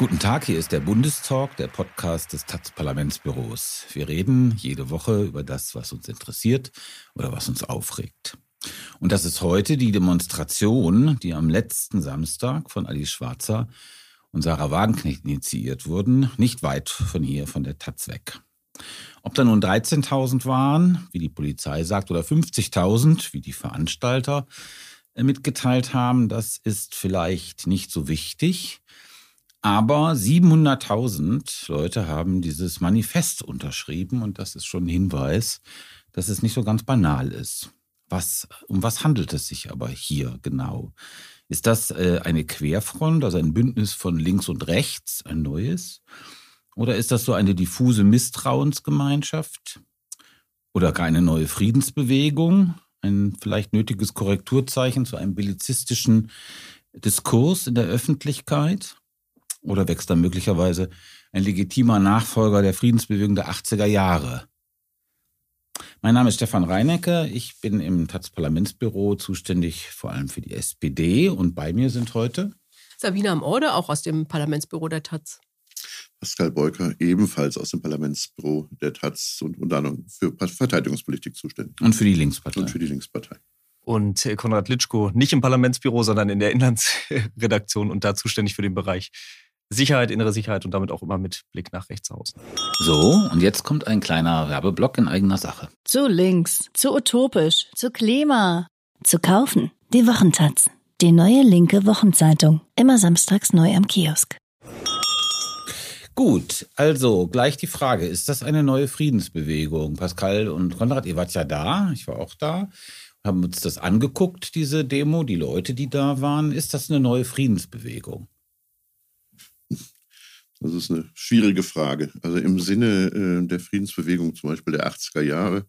Guten Tag, hier ist der Bundestalk, der Podcast des Taz-Parlamentsbüros. Wir reden jede Woche über das, was uns interessiert oder was uns aufregt. Und das ist heute die Demonstration, die am letzten Samstag von Alice Schwarzer und Sarah Wagenknecht initiiert wurden, nicht weit von hier, von der Taz weg. Ob da nun 13.000 waren, wie die Polizei sagt, oder 50.000, wie die Veranstalter äh, mitgeteilt haben, das ist vielleicht nicht so wichtig. Aber 700.000 Leute haben dieses Manifest unterschrieben und das ist schon ein Hinweis, dass es nicht so ganz banal ist. Was, um was handelt es sich aber hier genau? Ist das äh, eine Querfront, also ein Bündnis von links und rechts, ein neues? Oder ist das so eine diffuse Misstrauensgemeinschaft? Oder gar eine neue Friedensbewegung? Ein vielleicht nötiges Korrekturzeichen zu einem bellizistischen Diskurs in der Öffentlichkeit? Oder wächst da möglicherweise ein legitimer Nachfolger der Friedensbewegung der 80er Jahre? Mein Name ist Stefan Reinecke. Ich bin im Taz-Parlamentsbüro zuständig vor allem für die SPD. Und bei mir sind heute Sabine am Orde, auch aus dem Parlamentsbüro der Taz. Pascal Beuker, ebenfalls aus dem Parlamentsbüro der Taz und unter anderem für Verteidigungspolitik zuständig. Und für die Linkspartei. Und für die Linkspartei. Und äh, Konrad Litschko, nicht im Parlamentsbüro, sondern in der Inlandsredaktion und da zuständig für den Bereich Sicherheit, innere Sicherheit und damit auch immer mit Blick nach rechts außen. So, und jetzt kommt ein kleiner Werbeblock in eigener Sache. Zu links, zu utopisch, zu Klima. Zu kaufen. Die Wochentaz. Die neue linke Wochenzeitung. Immer samstags neu am Kiosk. Gut, also gleich die Frage, ist das eine neue Friedensbewegung? Pascal und Konrad, ihr wart ja da, ich war auch da, haben uns das angeguckt, diese Demo, die Leute, die da waren. Ist das eine neue Friedensbewegung? Das ist eine schwierige Frage. Also im Sinne äh, der Friedensbewegung zum Beispiel der 80er Jahre,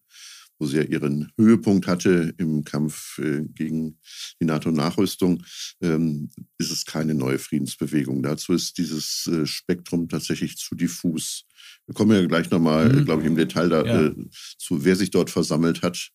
wo sie ja ihren Höhepunkt hatte im Kampf äh, gegen die NATO-Nachrüstung, ähm, ist es keine neue Friedensbewegung. Dazu ist dieses äh, Spektrum tatsächlich zu diffus. Wir kommen ja gleich nochmal, mhm. glaube ich, im Detail dazu, ja. zu, wer sich dort versammelt hat.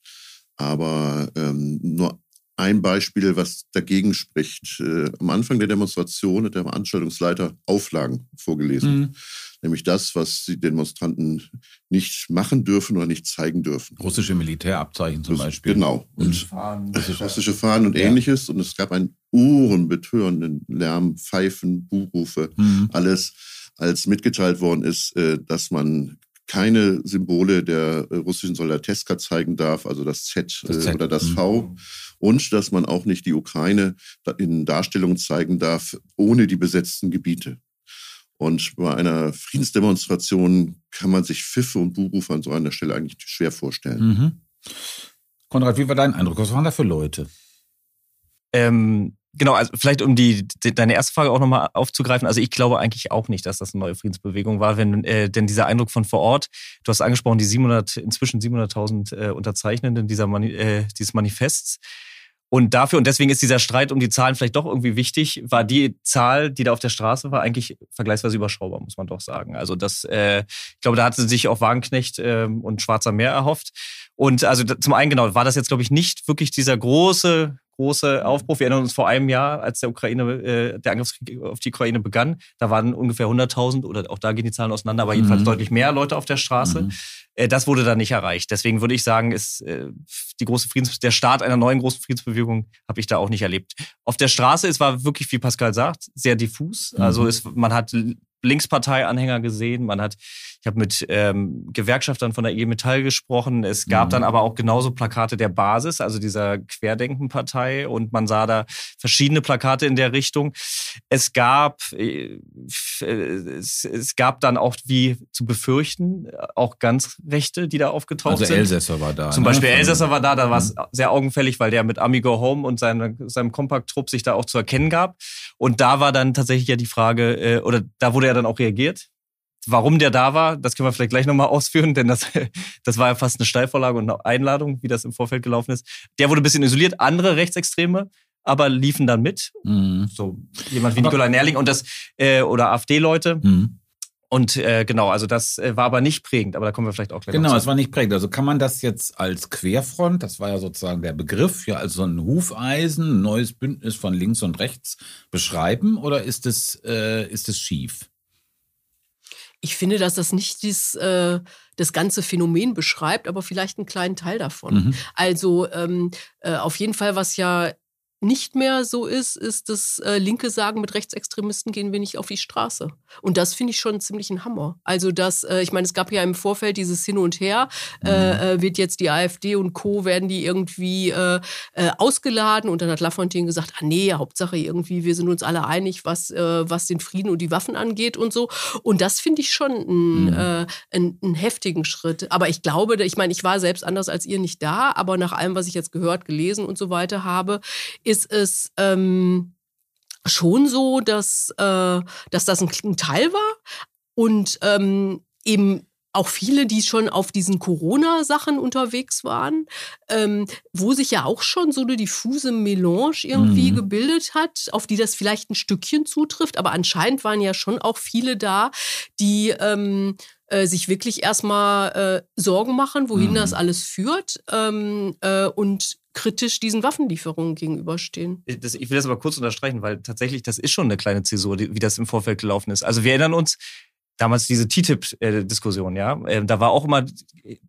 Aber ähm, nur ein Beispiel, was dagegen spricht. Äh, am Anfang der Demonstration hat der Veranstaltungsleiter Auflagen vorgelesen. Mhm. Nämlich das, was die Demonstranten nicht machen dürfen oder nicht zeigen dürfen. Russische Militärabzeichen zum Beispiel. Genau. Und Fahnen, russische Fahnen und ja. ähnliches. Und es gab einen ohrenbetörenden Lärm, Pfeifen, Buchrufe, mhm. alles als mitgeteilt worden ist, äh, dass man keine Symbole der äh, russischen Soldateska zeigen darf, also das Z, das Z. oder das mhm. V. Und dass man auch nicht die Ukraine in Darstellung zeigen darf, ohne die besetzten Gebiete. Und bei einer Friedensdemonstration kann man sich Pfiffe und Buhrufe an so einer Stelle eigentlich schwer vorstellen. Mhm. Konrad, wie war dein Eindruck? Was waren da für Leute? Ähm, Genau, also vielleicht um die, die deine erste Frage auch nochmal aufzugreifen. Also ich glaube eigentlich auch nicht, dass das eine neue Friedensbewegung war, wenn äh, denn dieser Eindruck von vor Ort, du hast angesprochen, die 700 inzwischen 700.000 äh, Unterzeichnenden dieser Mani äh, dieses Manifests. Und dafür, und deswegen ist dieser Streit um die Zahlen vielleicht doch irgendwie wichtig, war die Zahl, die da auf der Straße war, eigentlich vergleichsweise überschaubar, muss man doch sagen. Also das, äh, ich glaube, da hatte sich auch Wagenknecht äh, und Schwarzer Meer erhofft. Und also zum einen genau, war das jetzt, glaube ich, nicht wirklich dieser große große Aufbruch. Wir erinnern uns vor einem Jahr, als der Ukraine, äh, der Angriffskrieg auf die Ukraine begann, da waren ungefähr 100.000 oder auch da gehen die Zahlen auseinander, aber jedenfalls mhm. deutlich mehr Leute auf der Straße. Mhm. Äh, das wurde da nicht erreicht. Deswegen würde ich sagen, ist äh, die große Friedens der Start einer neuen großen Friedensbewegung habe ich da auch nicht erlebt. Auf der Straße, es war wirklich, wie Pascal sagt, sehr diffus. Mhm. Also es, man hat Linkspartei-Anhänger gesehen. Man hat, ich habe mit ähm, Gewerkschaftern von der IG Metall gesprochen. Es gab mhm. dann aber auch genauso Plakate der Basis, also dieser Querdenkenpartei, und man sah da verschiedene Plakate in der Richtung. Es gab, äh, es, es gab dann auch, wie zu befürchten, auch ganz Rechte, die da aufgetaucht also sind. Also Elsässer war da. Zum ne? Beispiel Elsässer war da, da war es mhm. sehr augenfällig, weil der mit Amigo Home und seinem, seinem Kompakt-Trupp sich da auch zu erkennen gab. Und da war dann tatsächlich ja die Frage, äh, oder da wurde ja dann auch reagiert warum der da war, das können wir vielleicht gleich nochmal ausführen, denn das, das war ja fast eine Steilvorlage und eine Einladung, wie das im Vorfeld gelaufen ist. Der wurde ein bisschen isoliert, andere Rechtsextreme aber liefen dann mit. Mhm. So jemand wie Nikolai Nerling und das äh, oder AfD-Leute. Mhm. Und äh, genau, also das äh, war aber nicht prägend, aber da kommen wir vielleicht auch gleich Genau, es war nicht prägend. Also kann man das jetzt als Querfront, das war ja sozusagen der Begriff, ja, als so ein Hufeisen, ein neues Bündnis von links und rechts beschreiben oder ist es, äh, ist es schief? Ich finde, dass das nicht dies, äh, das ganze Phänomen beschreibt, aber vielleicht einen kleinen Teil davon. Mhm. Also ähm, äh, auf jeden Fall, was ja nicht mehr so ist, ist, dass äh, Linke sagen, mit Rechtsextremisten gehen wir nicht auf die Straße. Und das finde ich schon ziemlich ein Hammer. Also das, äh, ich meine, es gab ja im Vorfeld dieses Hin und Her, äh, mhm. äh, wird jetzt die AfD und Co. werden die irgendwie äh, äh, ausgeladen und dann hat Lafontaine gesagt, ah nee, Hauptsache irgendwie, wir sind uns alle einig, was, was den Frieden und die Waffen angeht und so. Und das finde ich schon einen, mhm. einen, einen heftigen Schritt. Aber ich glaube, ich meine, ich war selbst anders als ihr nicht da, aber nach allem, was ich jetzt gehört, gelesen und so weiter habe, ist es ähm, schon so, dass, äh, dass das ein, ein Teil war und ähm, eben auch viele, die schon auf diesen Corona-Sachen unterwegs waren, ähm, wo sich ja auch schon so eine diffuse Melange irgendwie mhm. gebildet hat, auf die das vielleicht ein Stückchen zutrifft. Aber anscheinend waren ja schon auch viele da, die ähm, äh, sich wirklich erstmal äh, Sorgen machen, wohin mhm. das alles führt ähm, äh, und kritisch diesen Waffenlieferungen gegenüberstehen. Das, ich will das aber kurz unterstreichen, weil tatsächlich das ist schon eine kleine Zäsur, wie das im Vorfeld gelaufen ist. Also wir erinnern uns, damals diese TTIP-Diskussion, ja. Ähm, da war auch immer,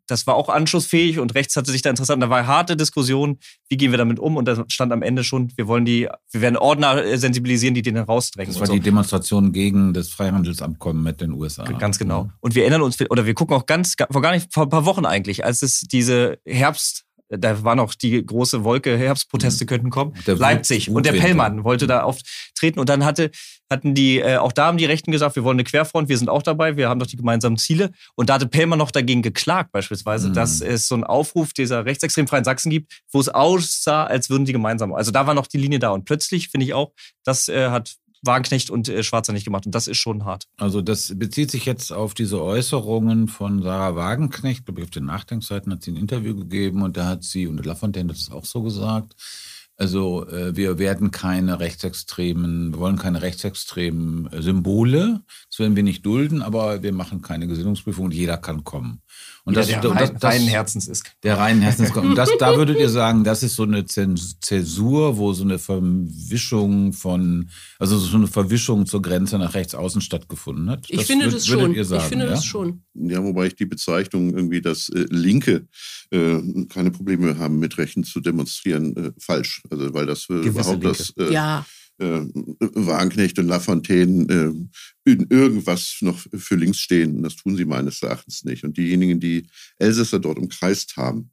das war auch anschlussfähig und rechts hatte sich da interessant. Da war harte Diskussion, wie gehen wir damit um? Und da stand am Ende schon, wir wollen die, wir werden Ordner äh, sensibilisieren, die den herausdrängen. Das war so. die Demonstration gegen das Freihandelsabkommen mit den USA. Ganz genau. Und wir erinnern uns, oder wir gucken auch ganz, vor gar nicht, vor ein paar Wochen eigentlich, als es diese Herbst da war noch die große Wolke, Herbstproteste mhm. könnten kommen. Der Leipzig. Und der Pellmann wollte da auftreten. Und dann hatte, hatten die, äh, auch da haben die Rechten gesagt, wir wollen eine Querfront, wir sind auch dabei, wir haben doch die gemeinsamen Ziele. Und da hatte Pellmann noch dagegen geklagt, beispielsweise, mhm. dass es so einen Aufruf dieser rechtsextrem freien Sachsen gibt, wo es aussah, als würden die gemeinsam. Also da war noch die Linie da. Und plötzlich, finde ich auch, das äh, hat Wagenknecht und äh, Schwarzer nicht gemacht. Und das ist schon hart. Also das bezieht sich jetzt auf diese Äußerungen von Sarah Wagenknecht. Ich glaube, auf den Nachdenkseiten hat sie ein Interview gegeben und da hat sie, und Lafontaine hat es auch so gesagt, also äh, wir werden keine rechtsextremen, wir wollen keine rechtsextremen Symbole. Das werden wir nicht dulden, aber wir machen keine Gesinnungsprüfung und jeder kann kommen. Und das, der das, das, reinen Herzens ist. Der reinen Herzens ist. Und das, da würdet ihr sagen, das ist so eine Zäsur, wo so eine Verwischung von, also so eine Verwischung zur Grenze nach rechts außen stattgefunden hat. Ich finde das schon. Sagen, ich finde ja? das schon. Ja, wobei ich die Bezeichnung irgendwie, dass äh, Linke äh, keine Probleme haben, mit Rechten zu demonstrieren, äh, falsch. Also weil das äh, überhaupt Linke. das äh, ja äh, Wagenknecht und Lafontaine äh, irgendwas noch für links stehen. Und das tun sie meines Erachtens nicht. Und diejenigen, die Elsässer dort umkreist haben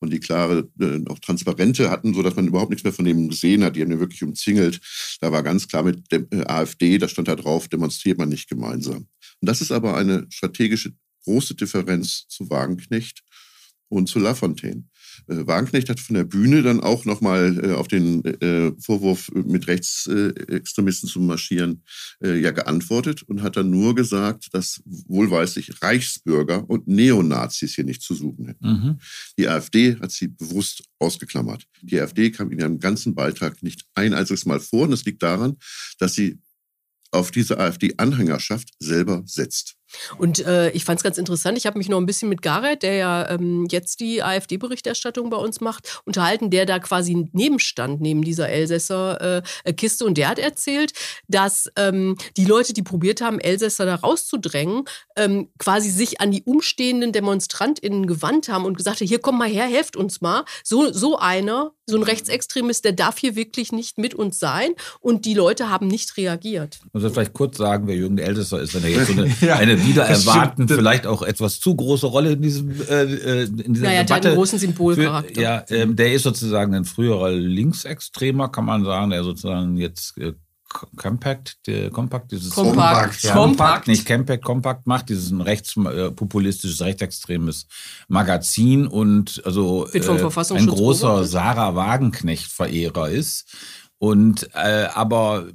und die klare, äh, auch Transparente hatten, sodass man überhaupt nichts mehr von denen gesehen hat, die haben ja wirklich umzingelt. Da war ganz klar mit der äh, AfD, da stand da drauf, demonstriert man nicht gemeinsam. Und das ist aber eine strategische große Differenz zu Wagenknecht und zu Lafontaine. Äh, Wagenknecht hat von der Bühne dann auch nochmal äh, auf den äh, Vorwurf, mit Rechtsextremisten zu marschieren, äh, ja geantwortet und hat dann nur gesagt, dass wohlweislich Reichsbürger und Neonazis hier nicht zu suchen hätten. Mhm. Die AfD hat sie bewusst ausgeklammert. Die AfD kam in ihrem ganzen Beitrag nicht ein einziges Mal vor und das liegt daran, dass sie auf diese AfD-Anhängerschaft selber setzt. Und äh, ich fand es ganz interessant. Ich habe mich noch ein bisschen mit Gareth, der ja ähm, jetzt die AfD-Berichterstattung bei uns macht, unterhalten, der da quasi nebenstand neben dieser Elsässer äh, Kiste. Und der hat erzählt, dass ähm, die Leute, die probiert haben, Elsässer da rauszudrängen, ähm, quasi sich an die umstehenden DemonstrantInnen gewandt haben und gesagt haben, hier komm mal her, helft uns mal. So, so einer, so ein Rechtsextremist, der darf hier wirklich nicht mit uns sein. Und die Leute haben nicht reagiert. Muss ich vielleicht kurz sagen, wer Jürgen Elsässer ist, wenn er jetzt so eine, ja. eine wieder erwarten vielleicht auch etwas zu große Rolle in diesem äh, äh in dieser naja, Debatte. Der einen großen Symbolcharakter. Für, ja, ähm, der ist sozusagen ein früherer Linksextremer, kann man sagen, der sozusagen jetzt äh, Compact, Compact, dieses Compact, ja. Compact, nicht Compact, Compact macht, dieses ein rechtspopulistisches, äh, rechtsextremes Magazin und also äh, ein großer Sarah Wagenknecht-Verehrer ist. Und äh, aber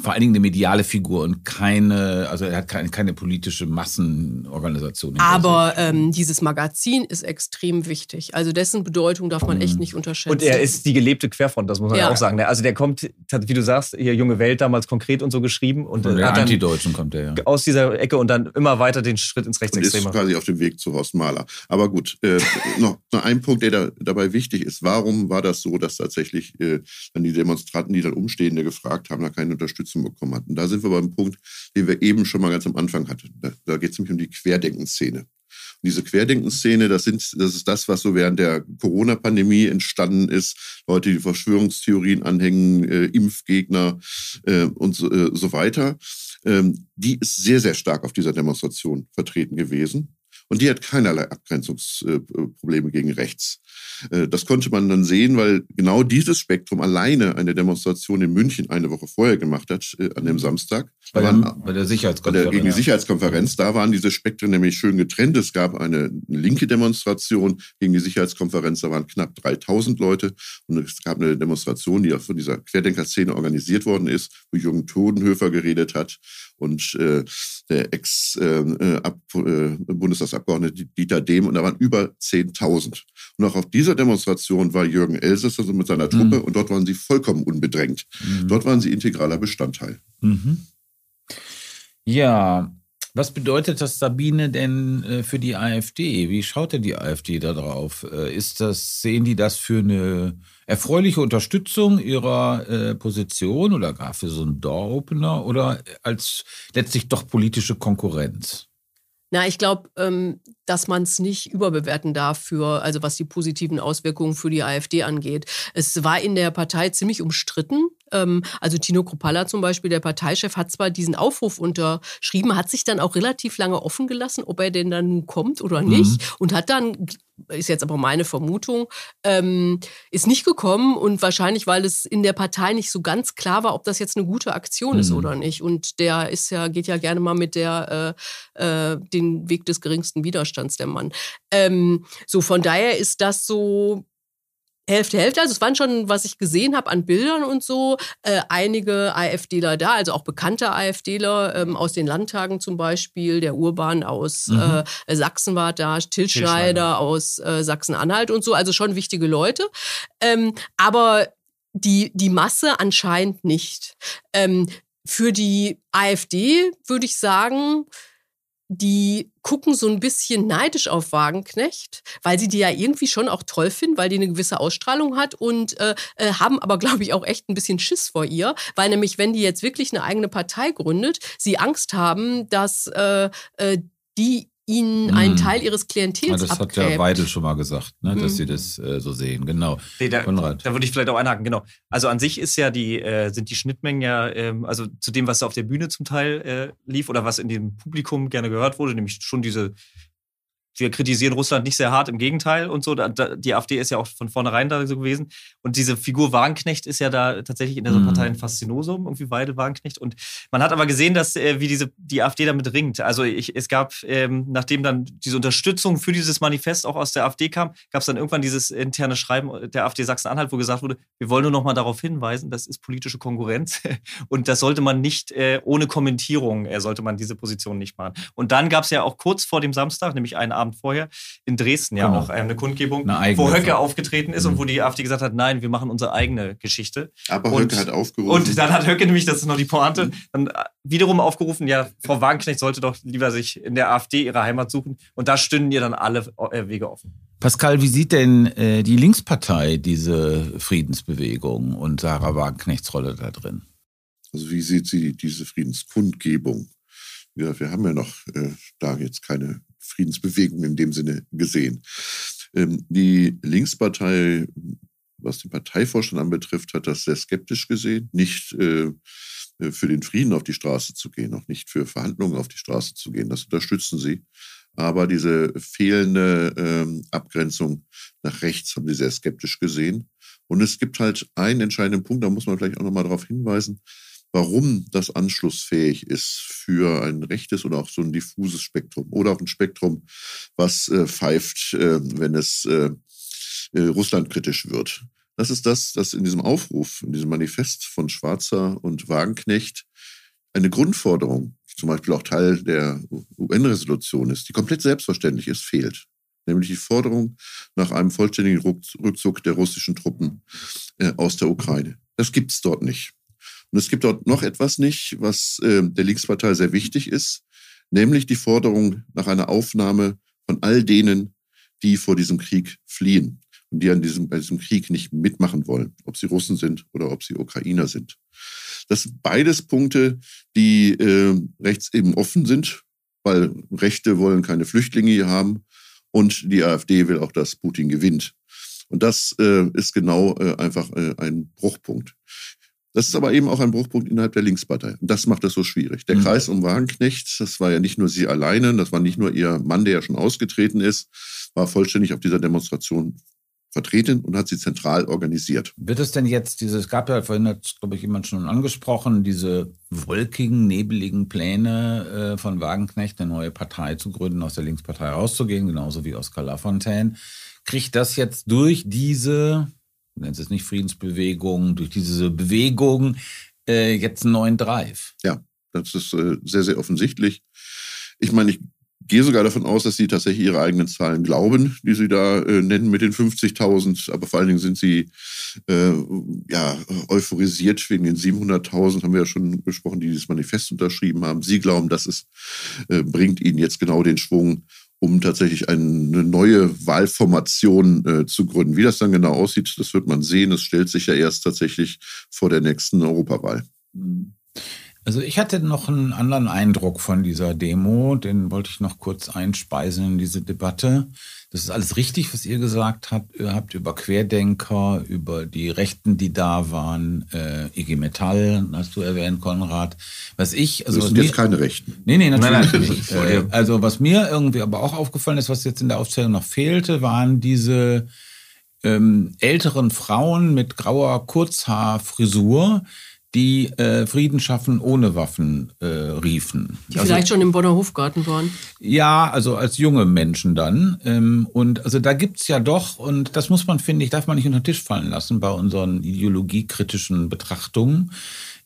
vor allen Dingen eine mediale Figur und keine, also er hat keine, keine politische Massenorganisation. Aber ähm, dieses Magazin ist extrem wichtig. Also dessen Bedeutung darf man echt mhm. nicht unterschätzen. Und er ist die gelebte Querfront, das muss man ja. auch sagen. Also der kommt, wie du sagst, hier Junge Welt damals konkret und so geschrieben. Und Von der Antideutschen kommt er, ja. Aus dieser Ecke und dann immer weiter den Schritt ins Rechtsextreme. Und ist quasi auf dem Weg zu Horst Mahler. Aber gut, äh, noch, noch ein Punkt, der da, dabei wichtig ist. Warum war das so, dass tatsächlich äh, dann die Demonstranten, die dann Umstehende gefragt haben, da keine Unterstützung bekommen hatten? Da sind wir beim Punkt, den wir eben schon mal ganz am Anfang hatten. Da, da geht es nämlich um die Querdenkenszene. Und diese Querdenkenszene, das, sind, das ist das, was so während der Corona-Pandemie entstanden ist. Leute, die Verschwörungstheorien anhängen, äh, Impfgegner äh, und so, äh, so weiter. Ähm, die ist sehr, sehr stark auf dieser Demonstration vertreten gewesen. Und die hat keinerlei Abgrenzungsprobleme gegen rechts. Äh, das konnte man dann sehen, weil genau dieses Spektrum alleine eine Demonstration in München eine Woche vorher gemacht hat, äh, an dem Samstag. Bei, waren, bei der Sicherheitskonferenz. gegen die Sicherheitskonferenz. Da waren diese Spektren nämlich schön getrennt. Es gab eine linke Demonstration gegen die Sicherheitskonferenz. Da waren knapp 3000 Leute. Und es gab eine Demonstration, die auch von dieser Querdenker-Szene organisiert worden ist, wo Jürgen Todenhöfer geredet hat und äh, der Ex-Bundestagsabgeordnete äh, äh, Dieter Dehm und da waren über 10.000. Und auch auf dieser Demonstration war Jürgen Elsässer mit seiner Truppe mhm. und dort waren sie vollkommen unbedrängt. Mhm. Dort waren sie integraler Bestandteil. Mhm. Ja, was bedeutet das, Sabine, denn äh, für die AfD? Wie schaut denn die AfD da drauf? Äh, ist das, sehen die das für eine erfreuliche Unterstützung ihrer äh, Position oder gar für so einen Door-Opener oder als letztlich doch politische Konkurrenz? Na, ich glaube, ähm, dass man es nicht überbewerten darf für, also was die positiven Auswirkungen für die AfD angeht. Es war in der Partei ziemlich umstritten. Ähm, also Tino Kropalla zum Beispiel, der Parteichef, hat zwar diesen Aufruf unterschrieben, hat sich dann auch relativ lange offen gelassen, ob er denn dann nun kommt oder nicht mhm. und hat dann ist jetzt aber meine Vermutung, ähm, ist nicht gekommen und wahrscheinlich, weil es in der Partei nicht so ganz klar war, ob das jetzt eine gute Aktion mhm. ist oder nicht. Und der ist ja, geht ja gerne mal mit der äh, äh, den Weg des geringsten Widerstands, der Mann. Ähm, so, von daher ist das so Hälfte, Hälfte. Also es waren schon, was ich gesehen habe an Bildern und so, äh, einige AfDler da, also auch bekannte AfDler ähm, aus den Landtagen zum Beispiel, der Urban aus mhm. äh, Sachsen war da, Til Schneider aus äh, Sachsen-Anhalt und so, also schon wichtige Leute. Ähm, aber die, die Masse anscheinend nicht. Ähm, für die AfD würde ich sagen, die gucken so ein bisschen neidisch auf Wagenknecht, weil sie die ja irgendwie schon auch toll finden, weil die eine gewisse Ausstrahlung hat und äh, äh haben aber, glaube ich, auch echt ein bisschen Schiss vor ihr, weil nämlich, wenn die jetzt wirklich eine eigene Partei gründet, sie Angst haben, dass äh, äh, die ihnen hm. einen Teil ihres Klientels ja, Das abgräbt. hat ja Weidel schon mal gesagt, ne, dass hm. sie das äh, so sehen. Genau. Nee, da, Konrad. da würde ich vielleicht auch einhaken. Genau. Also an sich ist ja die, äh, sind die Schnittmengen ja, ähm, also zu dem, was da auf der Bühne zum Teil äh, lief oder was in dem Publikum gerne gehört wurde, nämlich schon diese wir kritisieren Russland nicht sehr hart, im Gegenteil und so. die AfD ist ja auch von vornherein da so gewesen. Und diese Figur Wagenknecht ist ja da tatsächlich in der mhm. Partei ein Faszinosum, irgendwie Weidel Wagenknecht. Und man hat aber gesehen, dass äh, wie diese die AfD damit ringt. Also ich, es gab, ähm, nachdem dann diese Unterstützung für dieses Manifest auch aus der AfD kam, gab es dann irgendwann dieses interne Schreiben der AfD Sachsen-Anhalt, wo gesagt wurde, wir wollen nur noch mal darauf hinweisen, das ist politische Konkurrenz und das sollte man nicht äh, ohne Kommentierung, äh, sollte man diese Position nicht machen. Und dann gab es ja auch kurz vor dem Samstag, nämlich einen Abend vorher, in Dresden ja genau. auch eine Kundgebung, eine wo Höcke aufgetreten ist mhm. und wo die AfD gesagt hat, nein, wir machen unsere eigene Geschichte. Aber und, Höcke hat aufgerufen. Und dann hat Höcke nämlich, das ist noch die Pointe, mhm. dann äh, wiederum aufgerufen, ja, Frau Wagenknecht sollte doch lieber sich in der AfD ihre Heimat suchen. Und da stünden ihr dann alle äh, Wege offen. Pascal, wie sieht denn äh, die Linkspartei diese Friedensbewegung und Sarah Wagenknechts Rolle da drin? Also wie sieht sie diese Friedenskundgebung? Ja, wir haben ja noch äh, da jetzt keine Friedensbewegung in dem Sinne gesehen. Ähm, die Linkspartei, was den Parteivorstand anbetrifft, hat das sehr skeptisch gesehen, nicht äh, für den Frieden auf die Straße zu gehen, auch nicht für Verhandlungen auf die Straße zu gehen. Das unterstützen sie. Aber diese fehlende ähm, Abgrenzung nach rechts haben sie sehr skeptisch gesehen. Und es gibt halt einen entscheidenden Punkt, da muss man vielleicht auch nochmal darauf hinweisen warum das anschlussfähig ist für ein rechtes oder auch so ein diffuses Spektrum oder auch ein Spektrum, was äh, pfeift, äh, wenn es äh, äh, russlandkritisch wird. Das ist das, dass in diesem Aufruf, in diesem Manifest von Schwarzer und Wagenknecht eine Grundforderung, zum Beispiel auch Teil der UN-Resolution ist, die komplett selbstverständlich ist, fehlt. Nämlich die Forderung nach einem vollständigen Rückzug der russischen Truppen äh, aus der Ukraine. Das gibt es dort nicht. Und es gibt dort noch etwas nicht, was äh, der Linkspartei sehr wichtig ist, nämlich die Forderung nach einer Aufnahme von all denen, die vor diesem Krieg fliehen und die an diesem, bei diesem Krieg nicht mitmachen wollen, ob sie Russen sind oder ob sie Ukrainer sind. Das sind beides Punkte, die äh, rechts eben offen sind, weil Rechte wollen keine Flüchtlinge hier haben und die AfD will auch, dass Putin gewinnt. Und das äh, ist genau äh, einfach äh, ein Bruchpunkt. Das ist aber eben auch ein Bruchpunkt innerhalb der Linkspartei. Und das macht das so schwierig. Der mhm. Kreis um Wagenknecht, das war ja nicht nur sie alleine, das war nicht nur ihr Mann, der ja schon ausgetreten ist, war vollständig auf dieser Demonstration vertreten und hat sie zentral organisiert. Wird es denn jetzt diese, es gab ja vorhin, hat, glaube ich, jemand schon angesprochen, diese wolkigen, nebeligen Pläne äh, von Wagenknecht, eine neue Partei zu gründen, aus der Linkspartei rauszugehen, genauso wie Oskar Lafontaine. Kriegt das jetzt durch diese nennt es nicht Friedensbewegung, durch diese Bewegung äh, jetzt einen neuen Drive. Ja, das ist äh, sehr, sehr offensichtlich. Ich meine, ich gehe sogar davon aus, dass sie tatsächlich ihre eigenen Zahlen glauben, die sie da äh, nennen mit den 50.000. Aber vor allen Dingen sind sie äh, ja euphorisiert wegen den 700.000, haben wir ja schon besprochen, die dieses Manifest unterschrieben haben. Sie glauben, dass es äh, bringt ihnen jetzt genau den Schwung, um tatsächlich eine neue Wahlformation äh, zu gründen. Wie das dann genau aussieht, das wird man sehen. Es stellt sich ja erst tatsächlich vor der nächsten Europawahl. Mhm. Also ich hatte noch einen anderen Eindruck von dieser Demo, den wollte ich noch kurz einspeisen in diese Debatte. Das ist alles richtig, was ihr gesagt habt, ihr habt über Querdenker, über die Rechten, die da waren, äh, IG Metall, hast du erwähnt, Konrad. Was ich, also das sind jetzt keine Rechten. Nee, nee, natürlich nein, nicht. Äh, also was mir irgendwie aber auch aufgefallen ist, was jetzt in der Aufzählung noch fehlte, waren diese ähm, älteren Frauen mit grauer Kurzhaarfrisur, die äh, Frieden schaffen ohne Waffen äh, riefen. Die also, vielleicht schon im Bonner Hofgarten waren. Ja, also als junge Menschen dann. Ähm, und also da gibt's ja doch, und das muss man, finde ich, darf man nicht unter den Tisch fallen lassen bei unseren ideologiekritischen Betrachtungen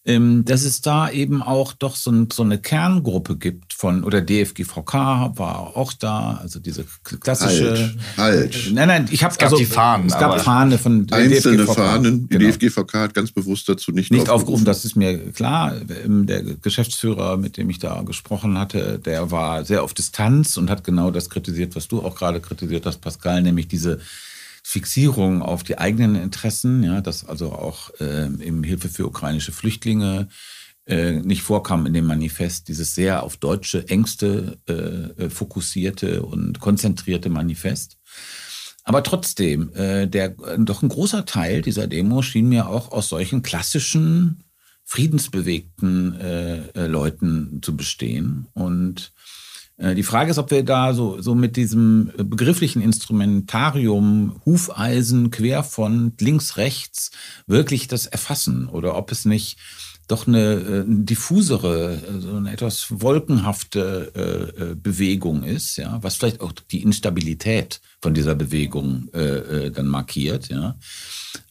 dass es da eben auch doch so, ein, so, eine Kerngruppe gibt von, oder DFGVK war auch da, also diese klassische. Halt. halt. Nein, nein, ich habe also die Fahnen. Es gab Fahne von Einzelne DFGVK. Fahnen. Die genau. DFGVK hat ganz bewusst dazu nicht, nicht aufgerufen. aufgerufen. Das ist mir klar. Ähm, der Geschäftsführer, mit dem ich da gesprochen hatte, der war sehr auf Distanz und hat genau das kritisiert, was du auch gerade kritisiert hast, Pascal, nämlich diese Fixierung auf die eigenen Interessen, ja, dass also auch äh, im Hilfe für ukrainische Flüchtlinge äh, nicht vorkam in dem Manifest, dieses sehr auf deutsche Ängste äh, äh fokussierte und konzentrierte Manifest. Aber trotzdem, äh, der, doch ein großer Teil dieser Demo schien mir auch aus solchen klassischen, friedensbewegten äh, äh, Leuten zu bestehen. Und äh, die Frage ist, ob wir da so, so mit diesem begrifflichen Instrumentarium Hufeisen quer von links, rechts wirklich das erfassen oder ob es nicht doch eine, äh, eine diffusere, so eine etwas wolkenhafte äh, äh, Bewegung ist, ja, was vielleicht auch die Instabilität von dieser Bewegung äh, äh, dann markiert, ja.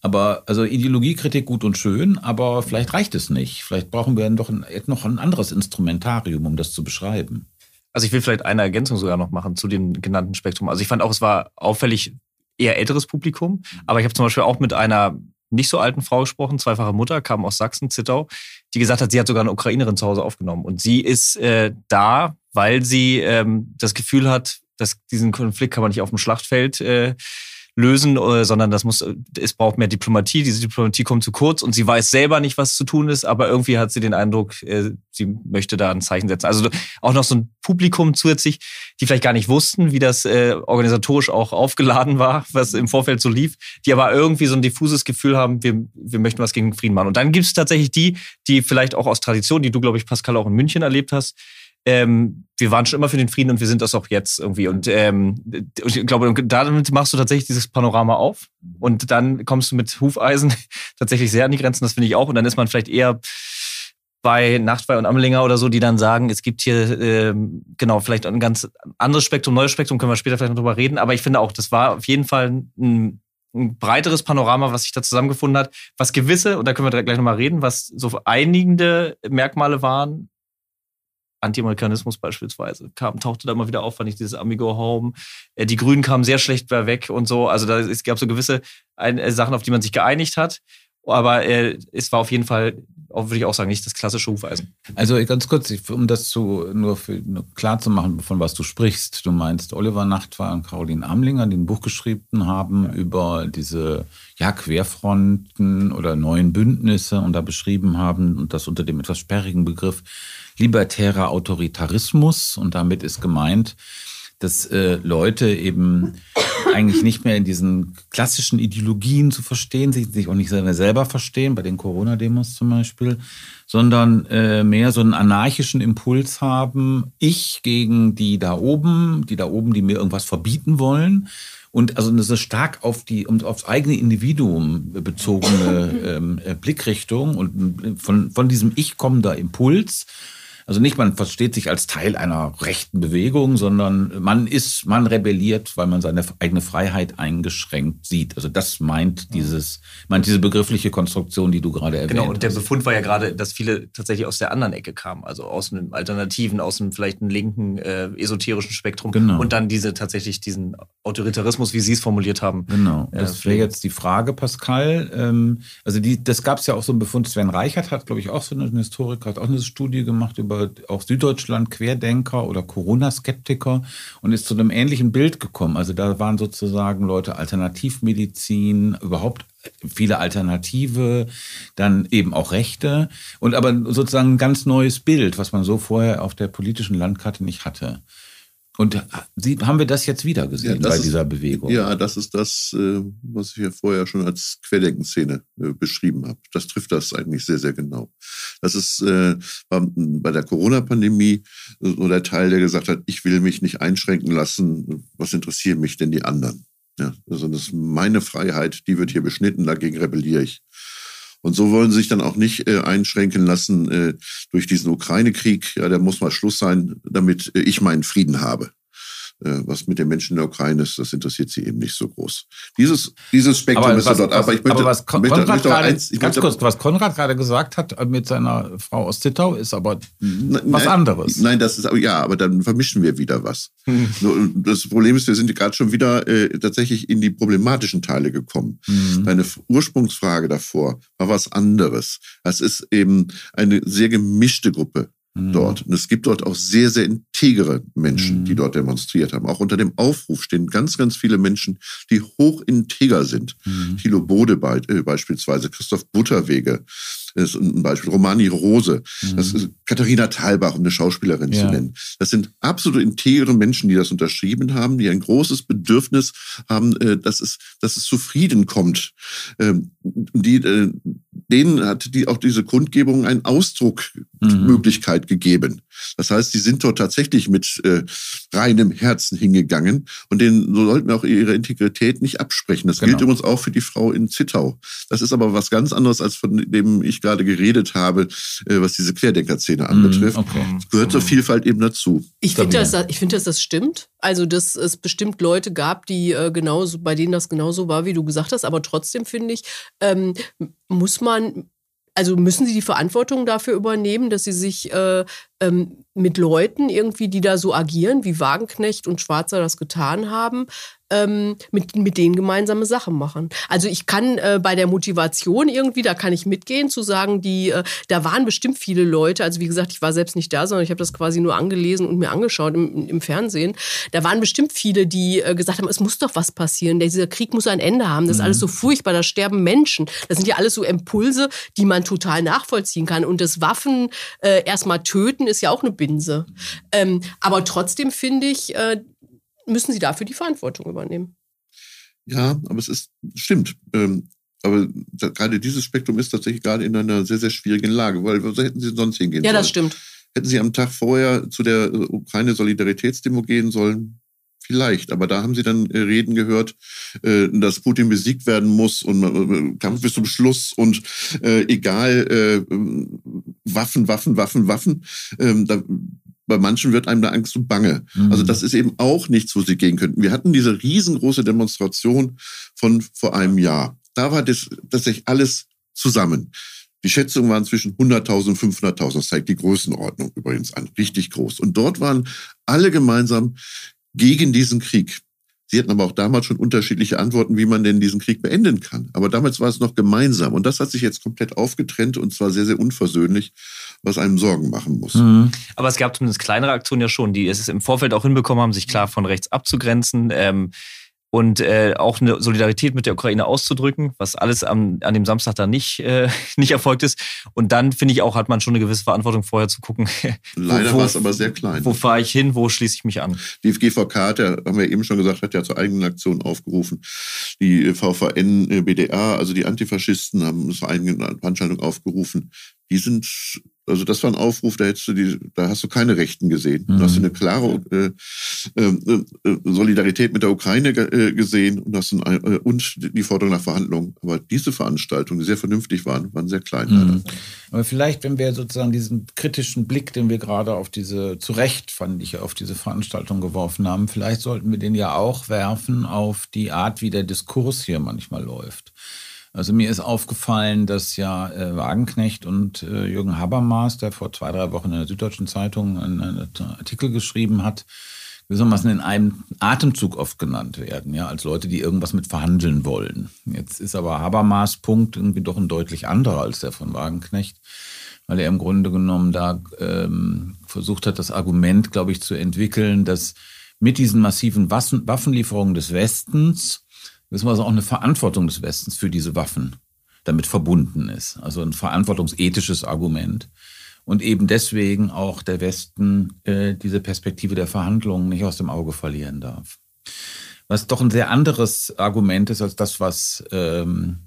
Aber also Ideologiekritik gut und schön, aber vielleicht reicht es nicht. Vielleicht brauchen wir doch ein, noch ein anderes Instrumentarium, um das zu beschreiben. Also ich will vielleicht eine Ergänzung sogar noch machen zu dem genannten Spektrum. Also ich fand auch, es war auffällig eher älteres Publikum, aber ich habe zum Beispiel auch mit einer nicht so alten Frau gesprochen, zweifache Mutter, kam aus Sachsen, Zittau, die gesagt hat, sie hat sogar eine Ukrainerin zu Hause aufgenommen. Und sie ist äh, da, weil sie ähm, das Gefühl hat, dass diesen Konflikt kann man nicht auf dem Schlachtfeld äh, lösen, äh, sondern das muss, es braucht mehr Diplomatie. Diese Diplomatie kommt zu kurz und sie weiß selber nicht, was zu tun ist, aber irgendwie hat sie den Eindruck, äh, sie möchte da ein Zeichen setzen. Also auch noch so ein Publikum zusätzlich, die vielleicht gar nicht wussten, wie das äh, organisatorisch auch aufgeladen war, was im Vorfeld so lief, die aber irgendwie so ein diffuses Gefühl haben, wir, wir möchten was gegen Frieden machen. Und dann gibt es tatsächlich die, die vielleicht auch aus Tradition, die du, glaube ich, Pascal, auch in München erlebt hast, ähm, wir waren schon immer für den Frieden und wir sind das auch jetzt irgendwie. Und, ähm, ich glaube, damit machst du tatsächlich dieses Panorama auf und dann kommst du mit Hufeisen tatsächlich sehr an die Grenzen, das finde ich auch. Und dann ist man vielleicht eher bei Nachtwey und Amlinger oder so, die dann sagen, es gibt hier ähm, genau vielleicht ein ganz anderes Spektrum, neues Spektrum, können wir später vielleicht noch drüber reden. Aber ich finde auch, das war auf jeden Fall ein, ein breiteres Panorama, was sich da zusammengefunden hat, was gewisse, und da können wir gleich nochmal reden, was so einigende Merkmale waren. Anti-Amerikanismus beispielsweise kam, tauchte da immer wieder auf, fand ich dieses Amigo Home. Äh, die Grünen kamen sehr schlecht weg und so. Also da, es gab so gewisse äh, Sachen, auf die man sich geeinigt hat. Aber äh, es war auf jeden Fall würde ich auch sagen, nicht das klassische Hufeisen. Also ganz kurz, um das zu, nur, für, nur klar zu machen, von was du sprichst. Du meinst Oliver Nachtwey und Caroline Amlinger, die ein Buch geschrieben haben über diese ja, Querfronten oder neuen Bündnisse und da beschrieben haben und das unter dem etwas sperrigen Begriff libertärer Autoritarismus. Und damit ist gemeint, dass äh, Leute eben eigentlich nicht mehr in diesen klassischen Ideologien zu verstehen, sich, sich auch nicht selber verstehen, bei den Corona-Demos zum Beispiel, sondern äh, mehr so einen anarchischen Impuls haben, ich gegen die da oben, die da oben, die mir irgendwas verbieten wollen. Und also eine stark auf die aufs eigene Individuum bezogene ähm, äh, Blickrichtung und von, von diesem Ich kommender Impuls also nicht, man versteht sich als Teil einer rechten Bewegung, sondern man ist, man rebelliert, weil man seine eigene Freiheit eingeschränkt sieht. Also das meint dieses, meint diese begriffliche Konstruktion, die du gerade erwähnt hast. Genau, und der Befund war ja gerade, dass viele tatsächlich aus der anderen Ecke kamen, also aus einem Alternativen, aus einem vielleicht einem linken, äh, esoterischen Spektrum. Genau. Und dann diese tatsächlich diesen Autoritarismus, wie Sie es formuliert haben. Genau. Das wäre jetzt die Frage, Pascal. Ähm, also die, das gab es ja auch so einen Befund. Sven Reichert hat, glaube ich, auch so ein Historiker, hat auch eine Studie gemacht über über auch Süddeutschland Querdenker oder Corona-Skeptiker und ist zu einem ähnlichen Bild gekommen. Also da waren sozusagen Leute Alternativmedizin, überhaupt viele Alternative, dann eben auch Rechte und aber sozusagen ein ganz neues Bild, was man so vorher auf der politischen Landkarte nicht hatte. Und Sie, haben wir das jetzt wieder gesehen ja, bei dieser ist, Bewegung? Ja, das ist das, äh, was ich ja vorher schon als Querdenkenszene äh, beschrieben habe. Das trifft das eigentlich sehr, sehr genau. Das ist äh, bei der Corona-Pandemie so der Teil, der gesagt hat, ich will mich nicht einschränken lassen. Was interessieren mich denn die anderen? Ja, also das ist meine Freiheit, die wird hier beschnitten, dagegen rebelliere ich. Und so wollen sie sich dann auch nicht äh, einschränken lassen äh, durch diesen Ukraine-Krieg. Ja, der muss mal Schluss sein, damit äh, ich meinen Frieden habe. Äh, was mit den Menschen in der Ukraine ist, das interessiert sie eben nicht so groß. Dieses, dieses Spektrum aber ist was, dort. Aber ich möchte, aber was Kon möchte, Konrad möchte eins, ganz möchte, kurz, was Konrad gerade gesagt hat äh, mit seiner Frau aus Zittau, ist aber nein, was anderes. Nein, das ist ja, aber dann vermischen wir wieder was. Hm. Das Problem ist, wir sind gerade schon wieder äh, tatsächlich in die problematischen Teile gekommen. Hm. Deine Ursprungsfrage davor war was anderes. Das ist eben eine sehr gemischte Gruppe Mhm. dort. Und es gibt dort auch sehr, sehr integere Menschen, mhm. die dort demonstriert haben. Auch unter dem Aufruf stehen ganz, ganz viele Menschen, die hoch integer sind. Mhm. Thilo Bode be äh, beispielsweise, Christoph Butterwege, das ist ein Beispiel. Romani Rose, mhm. das ist Katharina Thalbach, um eine Schauspielerin ja. zu nennen. Das sind absolut integere Menschen, die das unterschrieben haben, die ein großes Bedürfnis haben, äh, dass es, dass es zu Frieden kommt. Ähm, die, äh, denen hat die auch diese Kundgebung eine Ausdruckmöglichkeit mhm. gegeben. Das heißt, sie sind dort tatsächlich mit äh, reinem Herzen hingegangen und denen sollten wir auch ihre Integrität nicht absprechen. Das genau. gilt übrigens auch für die Frau in Zittau. Das ist aber was ganz anderes, als von dem ich gerade geredet habe, äh, was diese Querdenker-Szene mhm, anbetrifft. Okay. Das gehört zur Vielfalt eben dazu. Ich finde, dass, ich finde, dass das stimmt. Also, dass es bestimmt Leute gab, die äh, genauso, bei denen das genauso war, wie du gesagt hast. Aber trotzdem finde ich, ähm, muss man also müssen sie die Verantwortung dafür übernehmen, dass sie sich äh, ähm, mit Leuten irgendwie, die da so agieren, wie Wagenknecht und Schwarzer das getan haben, ähm, mit, mit denen gemeinsame Sachen machen. Also ich kann äh, bei der Motivation irgendwie, da kann ich mitgehen, zu sagen, die, äh, da waren bestimmt viele Leute, also wie gesagt, ich war selbst nicht da, sondern ich habe das quasi nur angelesen und mir angeschaut im, im Fernsehen. Da waren bestimmt viele, die äh, gesagt haben, es muss doch was passieren, dieser Krieg muss ein Ende haben, das ist mhm. alles so furchtbar, da sterben Menschen. Das sind ja alles so Impulse, die man total nachvollziehen kann. Und das Waffen äh, erstmal töten ist ja auch eine Binse. Ähm, aber trotzdem finde ich, äh, müssen sie dafür die Verantwortung übernehmen. Ja, aber es ist, stimmt. Ähm, aber gerade dieses Spektrum ist tatsächlich gerade in einer sehr, sehr schwierigen Lage, weil wo hätten sie sonst hingehen ja, sollen? Ja, das stimmt. Hätten sie am Tag vorher zu der äh, Ukraine-Solidaritätsdemo gehen sollen? Vielleicht, aber da haben sie dann äh, Reden gehört, äh, dass Putin besiegt werden muss und Kampf bis zum Schluss und egal, Waffen, Waffen, Waffen, Waffen. Ähm, da, bei manchen wird einem da Angst und Bange. Mhm. Also das ist eben auch nichts, wo sie gehen könnten. Wir hatten diese riesengroße Demonstration von vor einem Jahr. Da war das tatsächlich alles zusammen. Die Schätzungen waren zwischen 100.000 und 500.000. Das zeigt die Größenordnung übrigens an. Richtig groß. Und dort waren alle gemeinsam gegen diesen Krieg. Sie hatten aber auch damals schon unterschiedliche Antworten, wie man denn diesen Krieg beenden kann. Aber damals war es noch gemeinsam. Und das hat sich jetzt komplett aufgetrennt und zwar sehr, sehr unversöhnlich, was einem Sorgen machen muss. Mhm. Aber es gab zumindest kleinere Aktionen ja schon, die es im Vorfeld auch hinbekommen haben, sich klar von rechts abzugrenzen. Ähm, und äh, auch eine Solidarität mit der Ukraine auszudrücken, was alles am, an dem Samstag da nicht, äh, nicht erfolgt ist. Und dann finde ich auch, hat man schon eine gewisse Verantwortung vorher zu gucken. Leider war es aber sehr klein. Wo fahre ich hin, wo schließe ich mich an? Die GVK hat ja, haben wir eben schon gesagt, hat ja zur eigenen Aktion aufgerufen. Die VVN, äh, BDA, also die Antifaschisten haben zur eigenen Veranstaltung aufgerufen. Die sind also das war ein Aufruf, da hättest du die, da hast du keine Rechten gesehen. Mhm. Du hast eine klare äh, äh, äh, Solidarität mit der Ukraine äh, gesehen und, hast ein, äh, und die Forderung nach Verhandlungen. Aber diese Veranstaltungen, die sehr vernünftig waren, waren sehr klein. Mhm. Aber vielleicht, wenn wir sozusagen diesen kritischen Blick, den wir gerade auf diese, zu Recht fand ich, auf diese Veranstaltung geworfen haben, vielleicht sollten wir den ja auch werfen auf die Art, wie der Diskurs hier manchmal läuft. Also mir ist aufgefallen, dass ja äh, Wagenknecht und äh, Jürgen Habermas, der vor zwei, drei Wochen in der Süddeutschen Zeitung einen, einen Artikel geschrieben hat, gewissermaßen in einem Atemzug oft genannt werden, ja, als Leute, die irgendwas mit verhandeln wollen. Jetzt ist aber Habermas Punkt irgendwie doch ein deutlich anderer als der von Wagenknecht, weil er im Grunde genommen da ähm, versucht hat, das Argument, glaube ich, zu entwickeln, dass mit diesen massiven Waffenlieferungen des Westens wissen wir also auch eine Verantwortung des Westens für diese Waffen damit verbunden ist. Also ein verantwortungsethisches Argument. Und eben deswegen auch der Westen äh, diese Perspektive der Verhandlungen nicht aus dem Auge verlieren darf. Was doch ein sehr anderes Argument ist als das, was ähm,